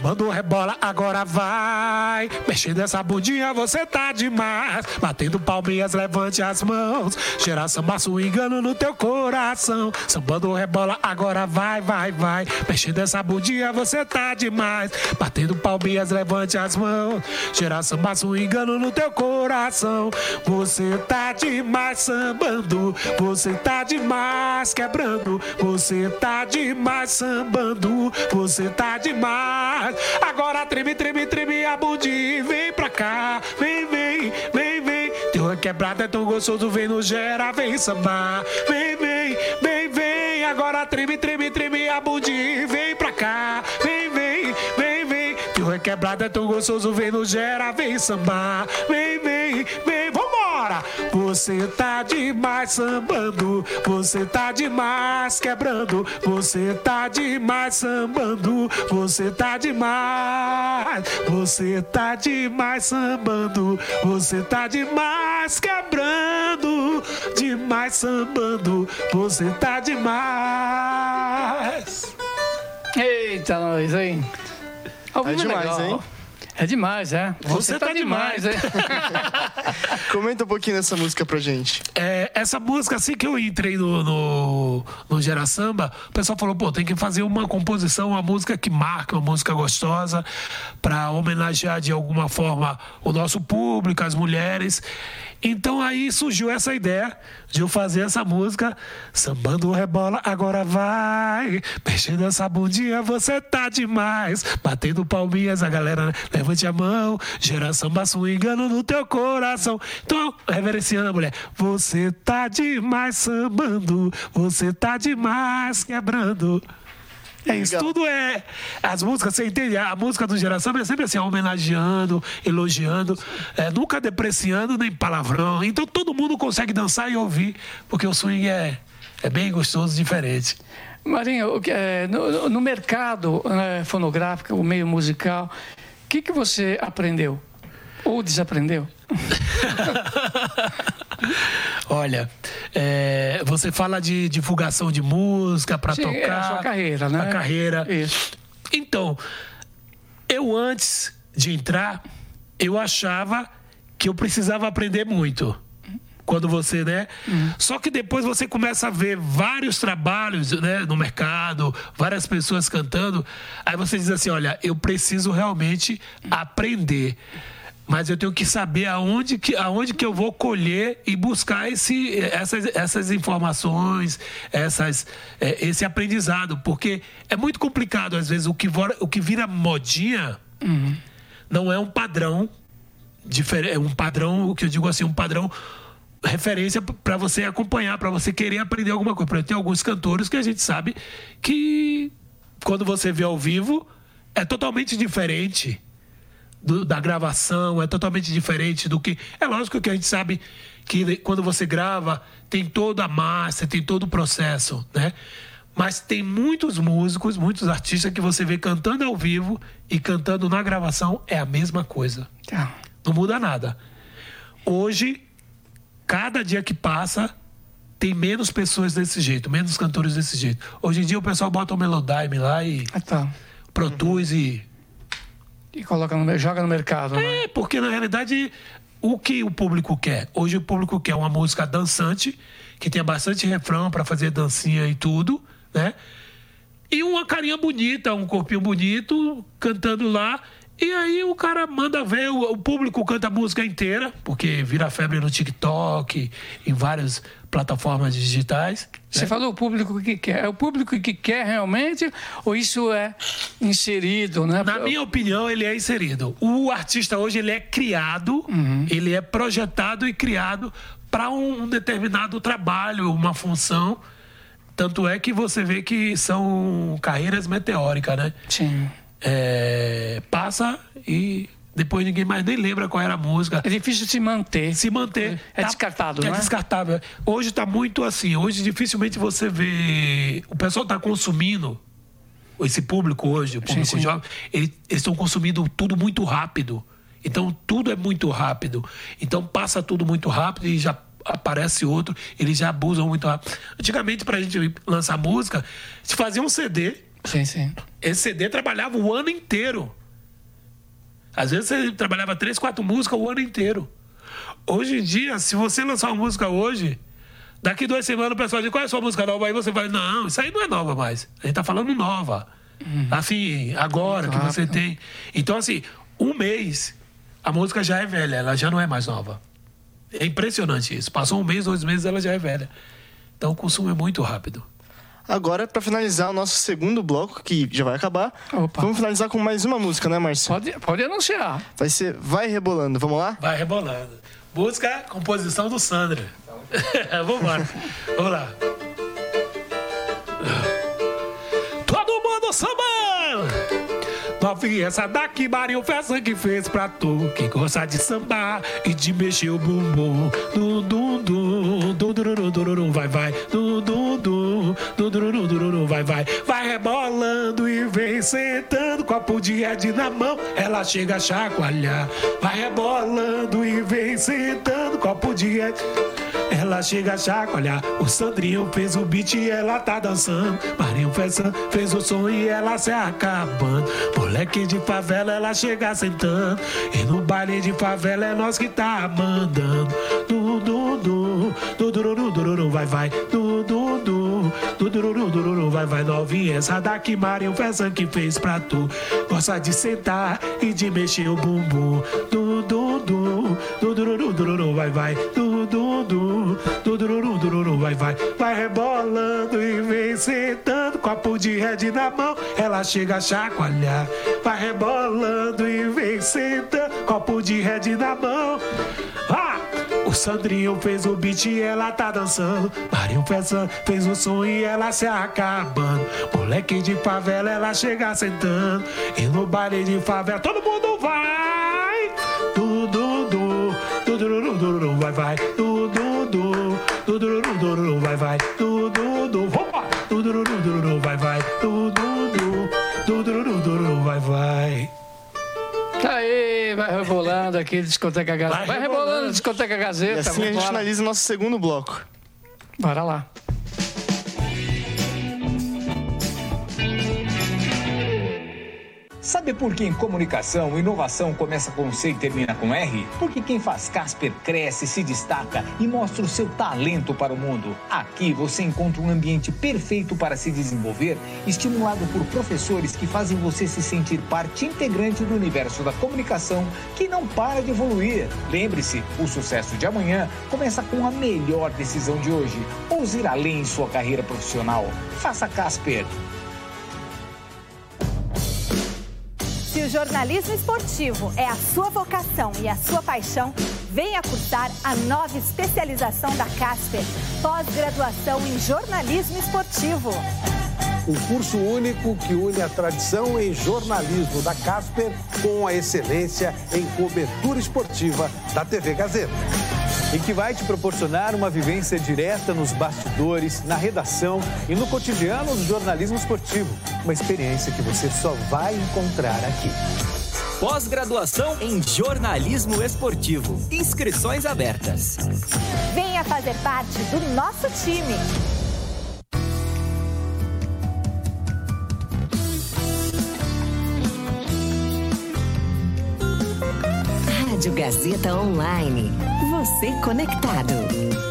Sambando rebola, agora vai. Mexendo essa bundinha, você tá demais. Batendo palminhas, levante as mãos. Gera samba, engano no teu coração. Sambando rebola, agora vai, vai, vai. Mexendo essa bundinha, você tá demais. Batendo palminhas, levante as mãos. Gera samba, engano no teu coração. Você tá demais sambando. Você tá demais quebrando. Você tá demais sambando. Você tá demais. Agora treme, treme, treme a bundinha. Vem pra cá. Vem, vem, vem, vem. Teu quebrado é tão gostoso. Vem no gera, vem sambar. Vem, vem, vem, vem. Agora treme, treme, treme a bundinha. Vem pra cá. Vem, vem, vem, vem. Teu requebrado é tão gostoso. Vem no gera, vem sambar. Vem, vem, vem. Você tá demais sambando. Você tá demais quebrando. Você tá demais sambando. Você tá demais. Você tá demais sambando. Você tá demais quebrando. Demais sambando. Você tá demais. Eita, nós, hein? Ao É vivo demais, legal. hein? É demais, é. Você tá demais. hein? Comenta um pouquinho dessa música pra gente. É, essa música, assim que eu entrei no, no, no Gera Samba, o pessoal falou, pô, tem que fazer uma composição, uma música que marque, uma música gostosa, para homenagear de alguma forma o nosso público, as mulheres. Então aí surgiu essa ideia de eu fazer essa música, sambando rebola, agora vai, mexendo essa bundinha, você tá demais, batendo palminhas, a galera né? levante a mão, gera samba swingando no teu coração. Então, reverenciando a mulher, você tá demais sambando, você tá demais quebrando. É isso, Legal. tudo é. As músicas, você entende? A música do Geração é sempre assim, homenageando, elogiando, é, nunca depreciando nem palavrão. Então todo mundo consegue dançar e ouvir, porque o swing é, é bem gostoso, diferente. Marinho, é, no, no mercado né, fonográfico, o meio musical, o que, que você aprendeu? Ou desaprendeu? Olha, é, você fala de divulgação de música para Sim, tocar. é a sua carreira, né? A carreira. Isso. Então, eu antes de entrar, eu achava que eu precisava aprender muito. quando você, né? Só que depois você começa a ver vários trabalhos, né, no mercado, várias pessoas cantando, aí você diz assim, olha, eu preciso realmente aprender. Mas eu tenho que saber aonde que, aonde que eu vou colher e buscar esse, essas, essas informações, essas, é, esse aprendizado. Porque é muito complicado, às vezes, o que, vora, o que vira modinha não é um padrão diferente, é um padrão, o que eu digo assim, um padrão referência para você acompanhar, para você querer aprender alguma coisa. Tem alguns cantores que a gente sabe que quando você vê ao vivo é totalmente diferente do- da gravação, é totalmente diferente do que. É lógico que a gente sabe que quando você grava tem toda a massa, tem todo o processo, né? Mas tem muitos músicos, muitos artistas que você vê cantando ao vivo e cantando na gravação é a mesma coisa. Tá. Não muda nada. Hoje, cada dia que passa, tem menos pessoas desse jeito, menos cantores desse jeito. Hoje em dia o pessoal bota o Melodyne lá e Ah, tá. produz e. E coloca no, joga no mercado, né? É, porque na realidade o que o público quer? Hoje o público quer uma música dançante, que tenha bastante refrão para fazer dancinha e tudo, né? E uma carinha bonita, um corpinho bonito, cantando lá. E aí o cara manda ver, o, público canta a música inteira, porque vira febre no TikTok, em várias plataformas digitais. Você falou o público que quer. É o público que quer realmente ou isso é inserido, né? Na minha opinião, ele é inserido. O artista hoje ele é criado, ele é projetado e criado para um determinado trabalho, uma função. Tanto é que você vê que são carreiras meteóricas, né? Sim. É, passa e depois ninguém mais nem lembra qual era a música. É difícil se manter. Se manter. É tá- descartado, É não é? descartável. Hoje está muito assim. Hoje dificilmente você vê. O pessoal está consumindo. Esse público hoje, o público sim. jovem, ele- eles estão consumindo tudo muito rápido. Então tudo é muito rápido. Então passa tudo muito rápido e já aparece outro, eles já abusam muito rápido. Antigamente, para a gente lançar música, gente fazia um CD, Sim, sim. esse CD trabalhava o ano inteiro. Às vezes você trabalhava três, quatro músicas o ano inteiro. Hoje em dia, se você lançar uma música hoje, daqui duas semanas o pessoal diz qual é a sua música nova? Aí você vai, não, isso aí não é nova mais. A gente tá falando nova. Assim, agora que você tem. Então, assim, um mês, a música já é velha, ela já não é mais nova. É impressionante isso. Passou um mês, dois meses, ela já é velha. Então o consumo é muito rápido. Agora, pra finalizar o nosso segundo bloco, que já vai acabar, Opa. vamos finalizar com mais uma música, né, Márcio? Pode, pode anunciar. Vai ser Vai Rebolando. Vamos lá? Vai rebolando. Música, composição do Sandra. Vamos embora. Vamos lá. Todo mundo sambando! Novinha, essa daqui, Marinho Festa que fez pra tu Que gosta de sambar e de mexer o bumbum Dum, dum, dum, dum, dururum, dururum, vai, vai Dum, dum, dum, dum, dururum, dururum, vai, vai Vai rebolando e vem sentando Copo de Red na mão, ela chega a chacoalhar Vai rebolando e vem sentando Copo de Red ela chega a chacoalhar, o Sandrinho fez o beat e ela tá dançando. Marinho fez, fez o som e ela se acabando. Moleque de favela, ela chega sentando. E no baile de favela é nós que tá mandando. Du, du, du, du, dururu, dururu, vai, vai. Du, du, du, du, dururu, vai, vai. Novinha, essa daqui, Marinho fez que fez pra tu. Gosta de sentar e de mexer o bumbum. Du, du, du, du, dururu, vai, vai. Du, du, du, du, dururu, dururu, vai, vai. Vai rebolando e vem sentando, copo de red na mão, ela chega a chacoalhar. Vai rebolando e vem sentando, copo de red na mão. Ah! O Sandrinho fez o beat e ela tá dançando. Marinho fez, fez o som e ela se acabando. Moleque de favela, ela chega sentando. E no baile de favela, todo mundo vai. Du, du, du, du, dururu, dururu, vai, vai. Du, du, du, du, dururu, dururu, vai, vai. Du, du, du. Du, vai. Du, du, du, du, dururu, dururu, vai, vai. Tá aí, vai rebolando aqui, discoteca Gazeta. Vai Vai, rebolando. discoteca E Gazeta. assim a gente finaliza o nosso segundo bloco. Bora lá. Sabe por que em comunicação, inovação começa com C e termina com R? Porque quem faz Casper cresce, se destaca e mostra o seu talento para o mundo. Aqui você encontra um ambiente perfeito para se desenvolver, estimulado por professores que fazem você se sentir parte integrante do universo da comunicação que não para de evoluir. Lembre-se, o sucesso de amanhã começa com a melhor decisão de hoje. Ouse ir além em sua carreira profissional. Faça Casper. Se o jornalismo esportivo é a sua vocação e a sua paixão, venha cursar a nova especialização da Casper, pós-graduação em jornalismo esportivo. Um curso único que une a tradição em jornalismo da Casper com a excelência em cobertura esportiva da TV Gazeta e que vai te proporcionar uma vivência direta nos bastidores, na redação e no cotidiano do jornalismo esportivo. Uma experiência que você só vai encontrar aqui. Pós-graduação em jornalismo esportivo. Inscrições abertas. Venha fazer parte do nosso time. Rádio Gazeta Online. Você conectado.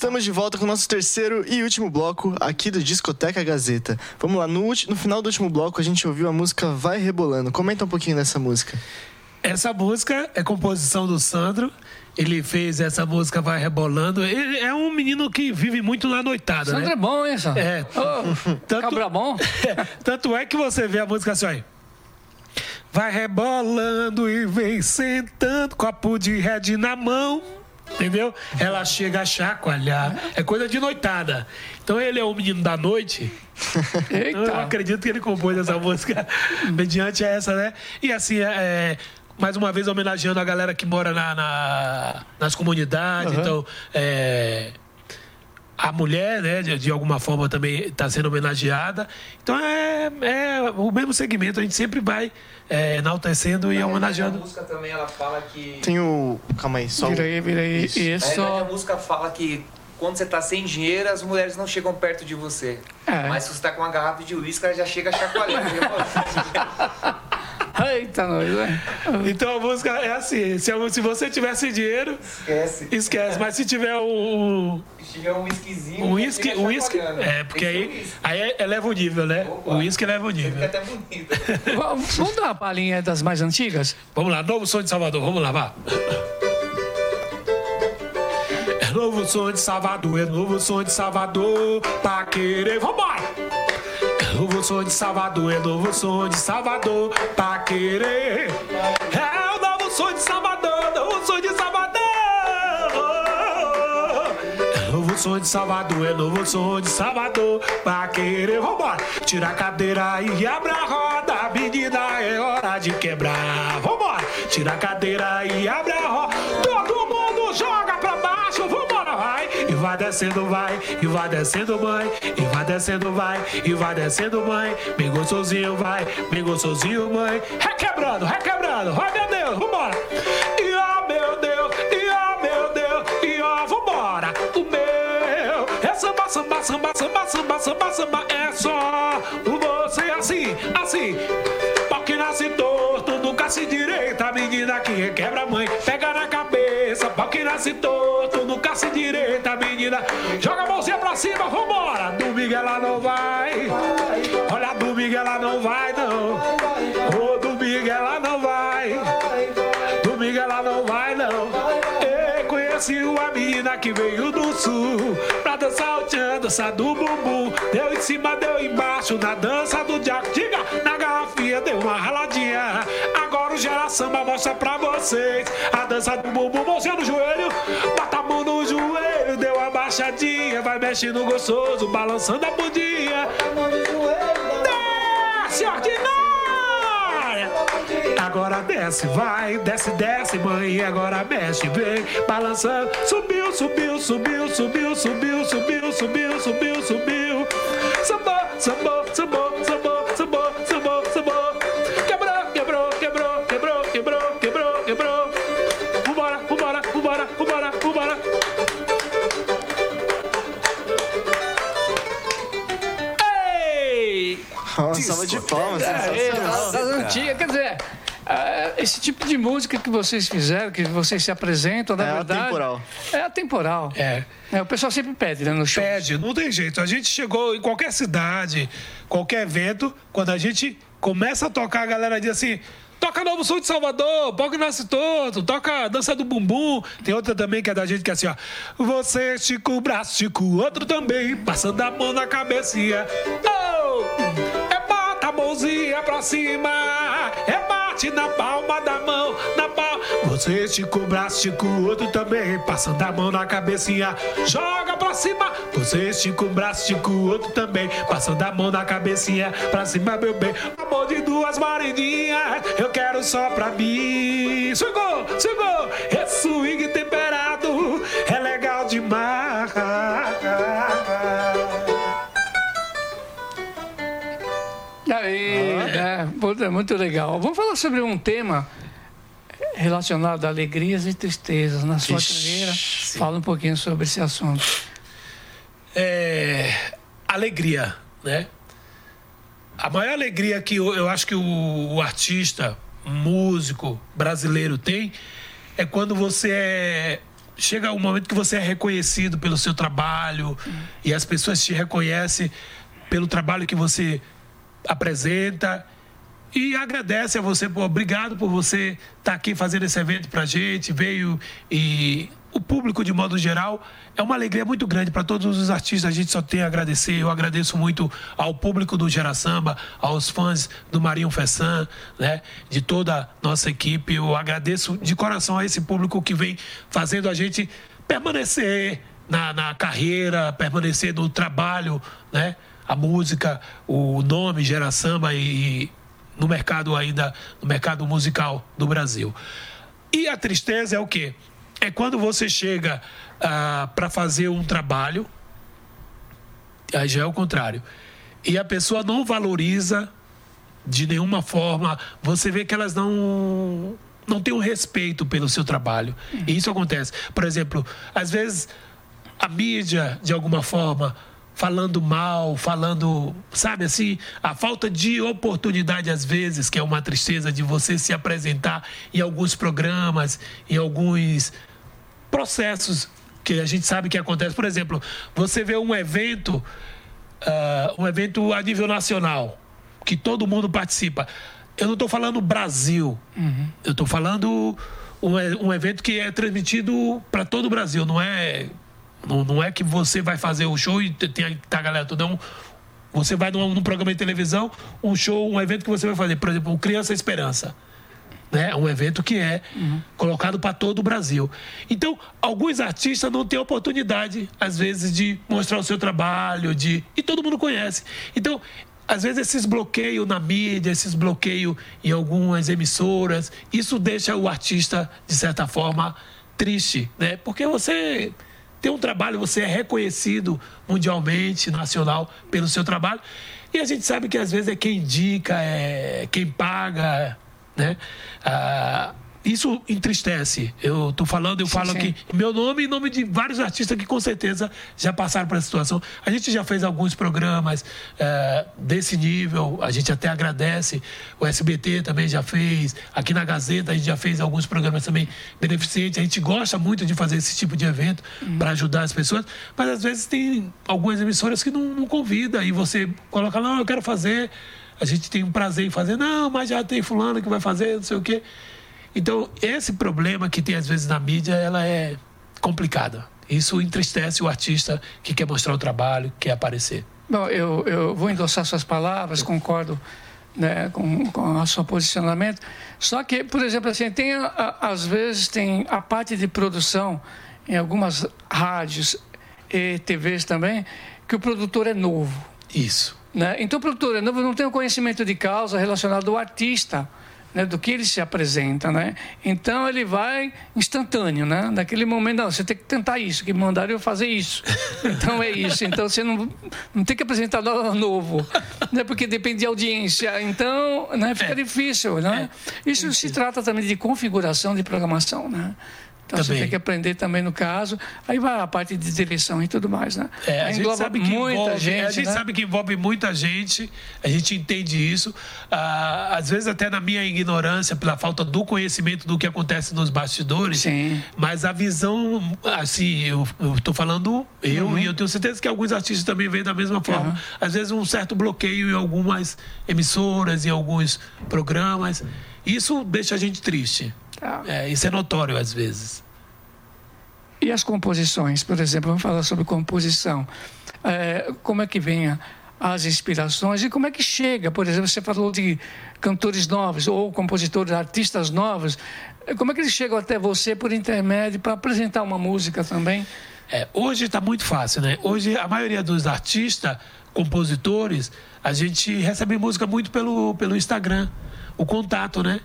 Estamos de volta com o nosso terceiro e último bloco aqui do Discoteca Gazeta. Vamos lá, no, no final do último bloco a gente ouviu a música Vai Rebolando. Comenta um pouquinho dessa música. Essa música é composição do Sandro. Ele fez essa música Vai Rebolando. Ele é um menino que vive muito na noitada, Sandro né? é bom, hein, Sandro? É. Ô, cabra bom. Tanto é que você vê a música assim, ó. Vai rebolando e vem sentando, copo de red na mão. Entendeu? Ela chega a chacoalhar. É coisa de noitada. Então ele é o menino da noite. Então eu acredito que ele compôs essa música mediante essa, né? E assim, é, é, mais uma vez homenageando a galera que mora na, na- nas comunidades. Aham. Então, é, a mulher, né, de, de alguma forma também está sendo homenageada. Então é, é o mesmo segmento, a gente sempre vai é, enaltecendo e A homenageando. música também ela fala que. Tem o. Calma aí, só. Vira aí, vira aí. Isso. Na verdade, a música fala que quando você tá sem dinheiro, as mulheres não chegam perto de você. É. Mas se você tá com uma garrafa de uísque, ela já chega chacoalhando. Eita, nós, né? Então a música é assim: se, se você tivesse dinheiro, Esquece. esquece. Mas se tiver o. Se tiver um whiskyzinho, O já uísque, chega o uísque, chacoalhando. é, porque aí, aí é- eleva o nível, né? O uísque eleva o nível. Fica até bonito. Vamos dar uma palhinha das mais antigas? Vamos lá, novo som de Salvador, vamos lá, vá. É novo som de Salvador, é novo som de Salvador, pra querer, vambora! Novo som de Salvador, é novo som de Salvador, pra querer. É o novo som de Salvador, novo som de Salvador. É novo som de Salvador, é novo som de Salvador, pra querer, vambora! Tira a cadeira e abre a roda, menina, é hora de quebrar, vambora! Tira a cadeira e abre a roda, todo mundo joga pra baixo, vai! Descendo, vai, e vai descendo, mãe, e vai descendo, vai, e vai descendo, mãe, bem gostosinho, vai, bem gostosinho, mãe, requebrando, requebrando, vai, meu Deus, vambora! E ó, meu Deus, e ó, meu Deus, e ó, vambora! O meu é samba, samba, samba, samba, samba, samba, samba, é só você assim, assim. Pau que nasce torto, nunca se direita, menina que requebra mãe, pega na nasce torto, nunca se direita, a menina, joga a mãozinha pra cima, vambora, domingo ela não vai, olha, domingo ela não vai, não, ô, domingo ela não vai, domingo ela não vai, não, Ei, conheci uma menina que veio do sul, pra dançar o tchan, dança do bumbum, deu em cima, deu embaixo, na dança do Jaco, diga, na garrafinha deu uma raladinha, o Gera Samba mostra pra vocês, a dança do bumbum, mãozinha no joelho, bota a mão no joelho, deu uma baixadinha, vai mexendo gostoso, balançando a bundinha, desce ordinária, agora desce, vai, desce, desce, mãe, agora mexe, vem, balançando, subiu, subiu, subiu, subiu, subiu, subiu, subiu, subiu, subiu, sambou, sambou, sambou, de palmas, sensacional. das antigas, quer dizer, é, esse tipo de música que vocês fizeram, que vocês se apresentam, na É verdade. atemporal. É atemporal. É. É, o pessoal sempre pede, né, no show. Pede, não tem jeito. A gente chegou em qualquer cidade, qualquer evento, quando a gente começa a tocar, a galera diz assim. Toca Novo Sul de Salvador, Pau que Nasce Todo, toca Dança do Bumbum. Tem outra também que é da gente que é assim, ó. Você estica o braço, estica o outro também, passando a mão na cabecinha. Oh! Bota a mãozinha pra cima, é bate na palma da mão, na palma. Você estica o braço, estica o outro também, passando a mão na cabecinha. Joga pra cima, você estica o braço, estica o outro também, passando a mão na cabecinha. Pra cima, meu bem, amor de duas maridinhas, eu quero só pra mim. Chegou, chegou, esse swing temperado é legal demais. Puta, Muito legal. Vamos falar sobre um tema relacionado a alegrias e tristezas na sua Ixi, carreira. sim. Fala um pouquinho sobre esse assunto. é, alegria, né? A maior alegria que eu, eu acho que o, o artista, músico brasileiro tem é quando você é, chega um momento que você é reconhecido pelo seu trabalho e as pessoas te reconhecem pelo trabalho que você apresenta e agradece a você, pô, obrigado por você estar aqui fazendo esse evento pra gente, veio e o público de modo geral. É uma alegria muito grande para todos os artistas, a gente só tem a agradecer, eu agradeço muito ao público do Gera Samba, aos fãs do Marinho Fessan, né, de toda a nossa equipe, eu agradeço de coração a esse público que vem fazendo a gente permanecer na, na carreira, permanecer no trabalho, né, a música, o nome Gera Samba e no mercado ainda, no mercado musical do Brasil. E a tristeza é o quê? É quando você chega para fazer um trabalho, aí já é o contrário, e a pessoa não valoriza de nenhuma forma, você vê que elas não não têm um respeito pelo seu trabalho. E isso acontece. Por exemplo, às vezes a mídia, de alguma forma, falando mal, falando, sabe assim, a falta de oportunidade às vezes, que é uma tristeza de você se apresentar em alguns programas, em alguns processos que a gente sabe que acontece. Por exemplo, você vê um evento, ah, um evento a nível nacional, que todo mundo participa. Eu não estou falando Brasil, eu estou falando um, um evento que é transmitido para todo o Brasil, não é não, não é que você vai fazer o show e te- tem tá a galera toda. Você vai num, num programa de televisão, um show, um evento que você vai fazer. Por exemplo, o Criança Esperança. Né? É um evento que é colocado para todo o Brasil. Então, alguns artistas não têm oportunidade, às vezes, de mostrar o seu trabalho, de e todo mundo conhece. Então, às vezes, esses bloqueios na mídia, esses bloqueios em algumas emissoras, isso deixa o artista, de certa forma, triste, né? Porque você tem um trabalho, você é reconhecido mundialmente, nacional, pelo seu trabalho. E a gente sabe que às vezes é quem indica, é quem paga, né? Ah, isso entristece. Eu tô falando, eu Sim, falo sim. aqui meu nome e em nome de vários artistas que com certeza já passaram por essa situação. A gente já fez alguns programas eh, desse nível, a gente até agradece. O SBT também já fez, aqui na Gazeta a gente já fez alguns programas também beneficentes. A gente gosta muito de fazer esse tipo de evento para ajudar as pessoas, mas às vezes tem algumas emissoras que não, não convida e você coloca, não, eu quero fazer. A gente tem um prazer em fazer, não, mas já tem fulano que vai fazer, não sei o quê. Então, esse problema que tem às vezes na mídia, ela é complicada. Isso entristece o artista que quer mostrar o trabalho, que quer aparecer. Bom, eu, eu vou endossar suas palavras, concordo né, com, com o seu posicionamento. Só que, por exemplo, assim, tem, a- às vezes tem a parte de produção em algumas rádios e TVs também, que o produtor é novo. Isso. Né? Então, o produtor é novo, não tem o conhecimento de causa relacionado ao artista, né? do que ele se apresenta. Né? Então, ele vai instantâneo. Né? Naquele momento, não, você tem que tentar isso, que mandaram eu fazer isso. Então, é isso. Então, você não, não tem que apresentar nada novo, né? porque depende de audiência. Então, né? fica difícil. Né? Isso se trata também de configuração de programação. Né? Então você Também. tem que aprender também no caso. Aí vai a parte de direção e tudo mais, né? É, a gente sabe que muita envolve, gente. a gente né? sabe que envolve muita gente, a gente entende isso. Ah, às vezes até na minha ignorância, pela falta do conhecimento do que acontece nos bastidores. Mas a visão, assim, eu, estou falando eu Uhum. e eu tenho certeza que alguns artistas também veem da mesma forma. Às vezes um certo bloqueio em algumas emissoras, em alguns programas. Isso deixa a gente triste. Tá. É, isso é notório às vezes. E as composições, por exemplo, vamos falar sobre composição. É, como é que vem as inspirações e como é que chega? Por exemplo, você falou de cantores novos ou compositores, artistas novos. É, Como é que eles chegam até você por intermédio para apresentar uma música também? É, hoje está muito fácil, né? Hoje a maioria dos artistas, compositores, a gente recebe música muito pelo, pelo Instagram, o contato, né?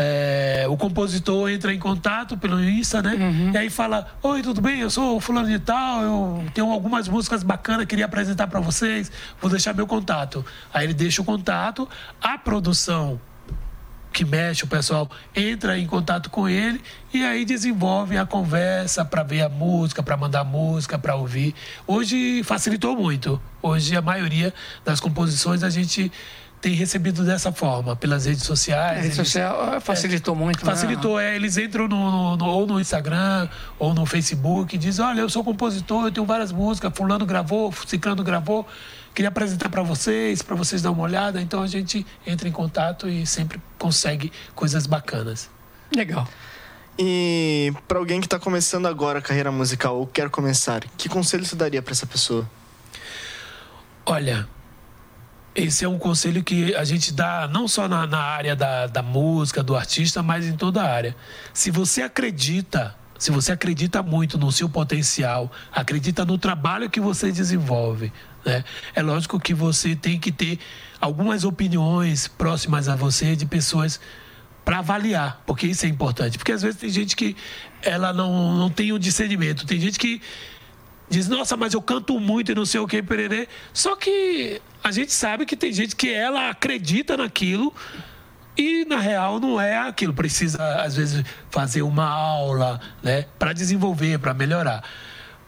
É, o compositor entra em contato pelo Insta, né? E aí fala: Oi, tudo bem? Eu sou o fulano de tal, eu tenho algumas músicas bacanas, queria apresentar para vocês, vou deixar meu contato. Aí ele deixa o contato, a produção que mexe, o pessoal entra em contato com ele e aí desenvolve a conversa para ver a música, para mandar música, para ouvir. Hoje facilitou muito. Hoje a maioria das composições a gente tem recebido dessa forma, pelas redes sociais. A rede Eles- social ah, facilitou muito. né? Facilitou, é. Eles entram no, no- ou no Instagram ou no Facebook e dizem: Olha, eu sou compositor, eu tenho várias músicas, Fulano gravou, Ciclano gravou, queria apresentar para vocês, para vocês dar uma olhada. Então a gente entra em contato e sempre consegue coisas bacanas. Legal. E para alguém que tá começando agora a carreira musical ou quer começar, que conselho você daria para essa pessoa? Olha, esse é um conselho que a gente dá não só na, na área da, da música, do artista, mas em toda a área. Se você acredita, se você acredita muito no seu potencial, acredita no trabalho que você desenvolve, né? É lógico que você tem que ter algumas opiniões próximas a você de pessoas para avaliar, porque isso é importante. Porque às vezes tem gente que ela não, não tem o discernimento, tem gente que diz, nossa, mas eu canto muito e não sei o que, pererê. Só que a gente sabe que tem gente que ela acredita naquilo e na real não é aquilo. Precisa, às vezes, fazer uma aula, né, para desenvolver, para melhorar.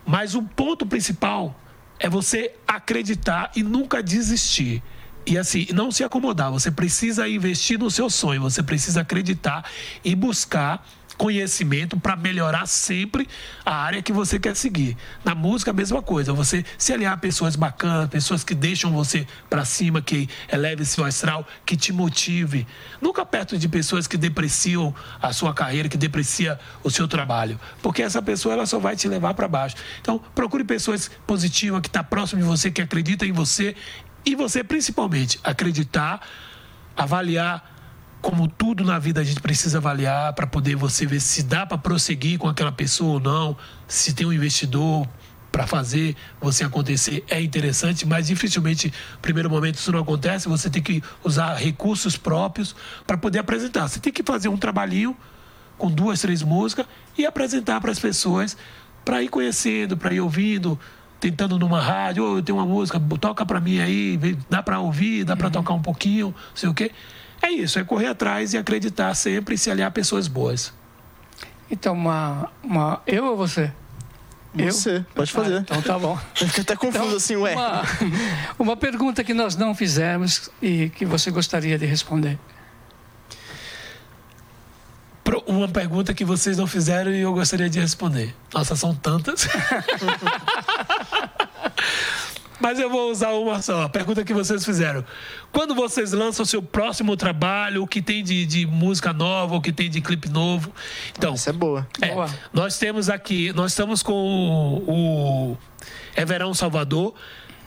Mas o ponto principal é você acreditar e nunca desistir. E assim, não se acomodar. Você precisa investir no seu sonho, você precisa acreditar e buscar conhecimento para melhorar sempre a área que você quer seguir. Na música, a mesma coisa. Você se aliar a pessoas bacanas, pessoas que deixam você para cima, que eleve seu astral, que te motive. Nunca perto de pessoas que depreciam a sua carreira, que deprecia o seu trabalho, porque essa pessoa ela só vai te levar para baixo. Então, procure pessoas positivas que está próximo de você, que acredita em você e você principalmente acreditar, avaliar como tudo na vida a gente precisa avaliar para poder você ver se dá para prosseguir com aquela pessoa ou não, se tem um investidor para fazer você acontecer é interessante, mas dificilmente no primeiro momento isso não acontece, você tem que usar recursos próprios para poder apresentar. Você tem que fazer um trabalhinho com duas, três músicas e apresentar para as pessoas para ir conhecendo, para ir ouvindo, tentando numa rádio, "Ô, eu tenho uma música, toca para mim aí, dá para ouvir, dá para tocar um pouquinho, não sei o quê. É isso, é correr atrás e acreditar sempre e se aliar a pessoas boas. Então, uma, uma... eu ou você? Você, pode fazer. Ah, então tá bom. Fica até confuso assim, ué. Uma, uma pergunta que nós não fizemos e que você gostaria de responder. Uma pergunta que vocês não fizeram e eu gostaria de responder. Nossa, são tantas. Mas eu vou usar uma só. A pergunta que vocês fizeram. Quando vocês lançam o seu próximo trabalho, o que tem de, de música nova, o que tem de clipe novo? Então, Isso é boa. é, Boa. nós temos aqui, nós estamos com o, o É Verão Salvador,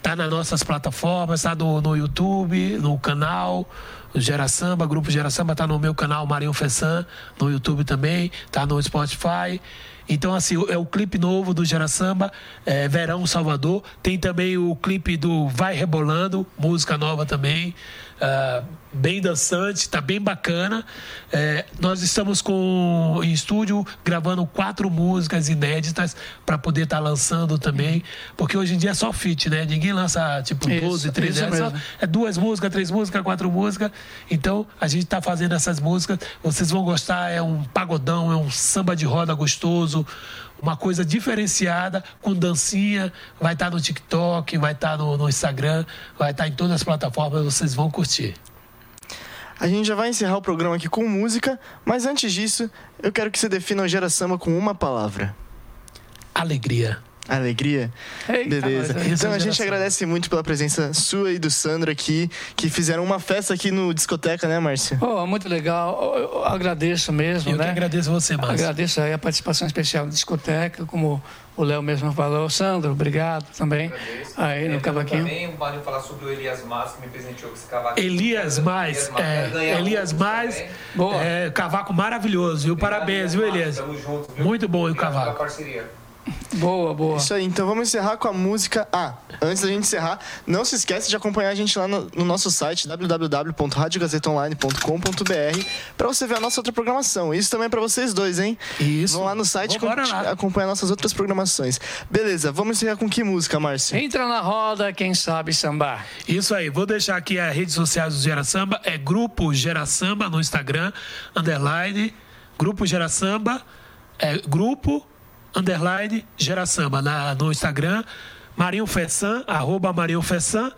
tá nas nossas plataformas, tá no, no YouTube, no canal Gera Samba, Grupo Gera Samba tá no meu canal Marinho Fessan, no YouTube também, tá no Spotify. Então, assim, é o clipe novo do Gera Samba, é, Verão Salvador. Tem também o clipe do Vai Rebolando, música nova também. Ah, bem dançante, tá bem bacana. É, nós estamos com em estúdio gravando quatro músicas inéditas para poder estar lançando também, porque hoje em dia é só feat, né? Ninguém lança tipo Isso, 12, 13, isso é, só- é duas músicas, três músicas, quatro músicas. Então, a gente está fazendo essas músicas, vocês vão gostar, é um pagodão, é um samba de roda gostoso, uma coisa diferenciada, com dancinha, vai estar no TikTok, vai estar no, no Instagram, vai estar em todas as plataformas, vocês vão curtir. A gente já vai encerrar o programa aqui com música, mas antes disso, eu quero que você defina o Gera Samba com uma palavra. Alegria. Alegria? Eita, Beleza. Então a gente agradece muito pela presença sua e do Sandro aqui, que fizeram uma festa aqui no discoteca, né, Márcia? Pô, muito legal. Eu- Eu agradeço mesmo, Eu né? que agradeço você, Márcio. Agradeço aí a participação especial da discoteca, como o Léo mesmo falou. Sandro, obrigado também. Aí no cavaquinho. Também vale falar sobre o Elias Mas, que me presenteou com esse cavaquinho. Elias Mais, é, Elias Mais, é, cavaco maravilhoso, viu? Parabéns, viu, Elias? Tamo junto, viu? Muito bom o cavaco. parceria. Boa, boa. Isso aí, então vamos encerrar com a música. Ah, antes da gente encerrar, não se esquece de acompanhar a gente lá no, no nosso site www.radiogazetaonline.com.br para você ver a nossa outra programação. Isso também é para vocês dois, hein? Isso. Vão lá no site lá. acompanhar nossas outras programações. Beleza, vamos encerrar com que música, Márcio? Entra na roda, quem sabe sambar. Isso aí, vou deixar aqui as redes sociais do Gera Samba, é Grupo Gera Samba no Instagram, underline, Grupo Gera Samba, é Grupo, underline, Gera Samba na, no Instagram, Marinho Fessan, arroba Marinho Fessan,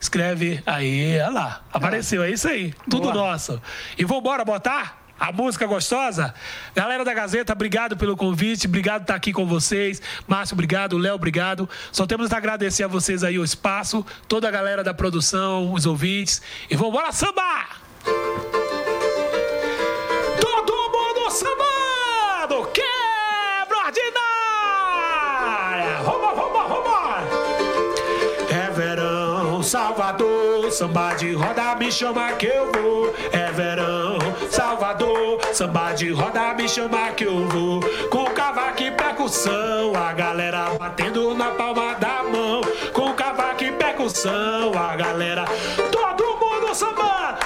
escreve aí, olha lá, apareceu, é isso aí, tudo Boa. nosso. E vambora botar? A música gostosa? Galera da Gazeta, obrigado pelo convite, obrigado por estar aqui com vocês. Márcio, obrigado. Léo, obrigado. Só temos a agradecer a vocês aí o espaço, toda a galera da produção, os ouvintes. E vambora sambar! Todo mundo sambando! Salvador, samba de roda me chama que eu vou. É verão, Salvador, samba de roda me chama que eu vou. Com cavaco e percussão, a galera batendo na palma da mão. Com cavaco e percussão, a galera, todo mundo samba.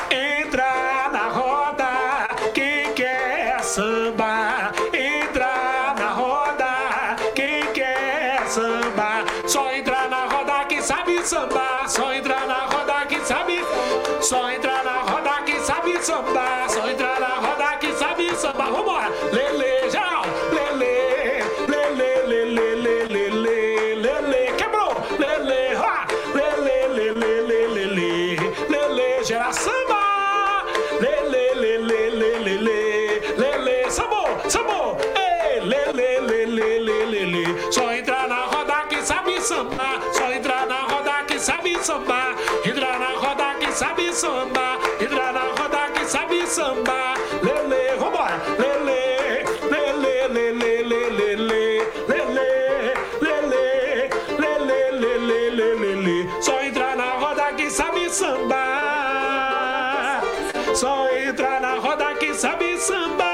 Sambar. Entra na roda quem sabe sambar. Lele, vambora! Lele, lele, lele, lele, lele, lele, lele, lele, lele, lele. Só entra na roda quem sabe sambar. Só entra na roda quem sabe sambar.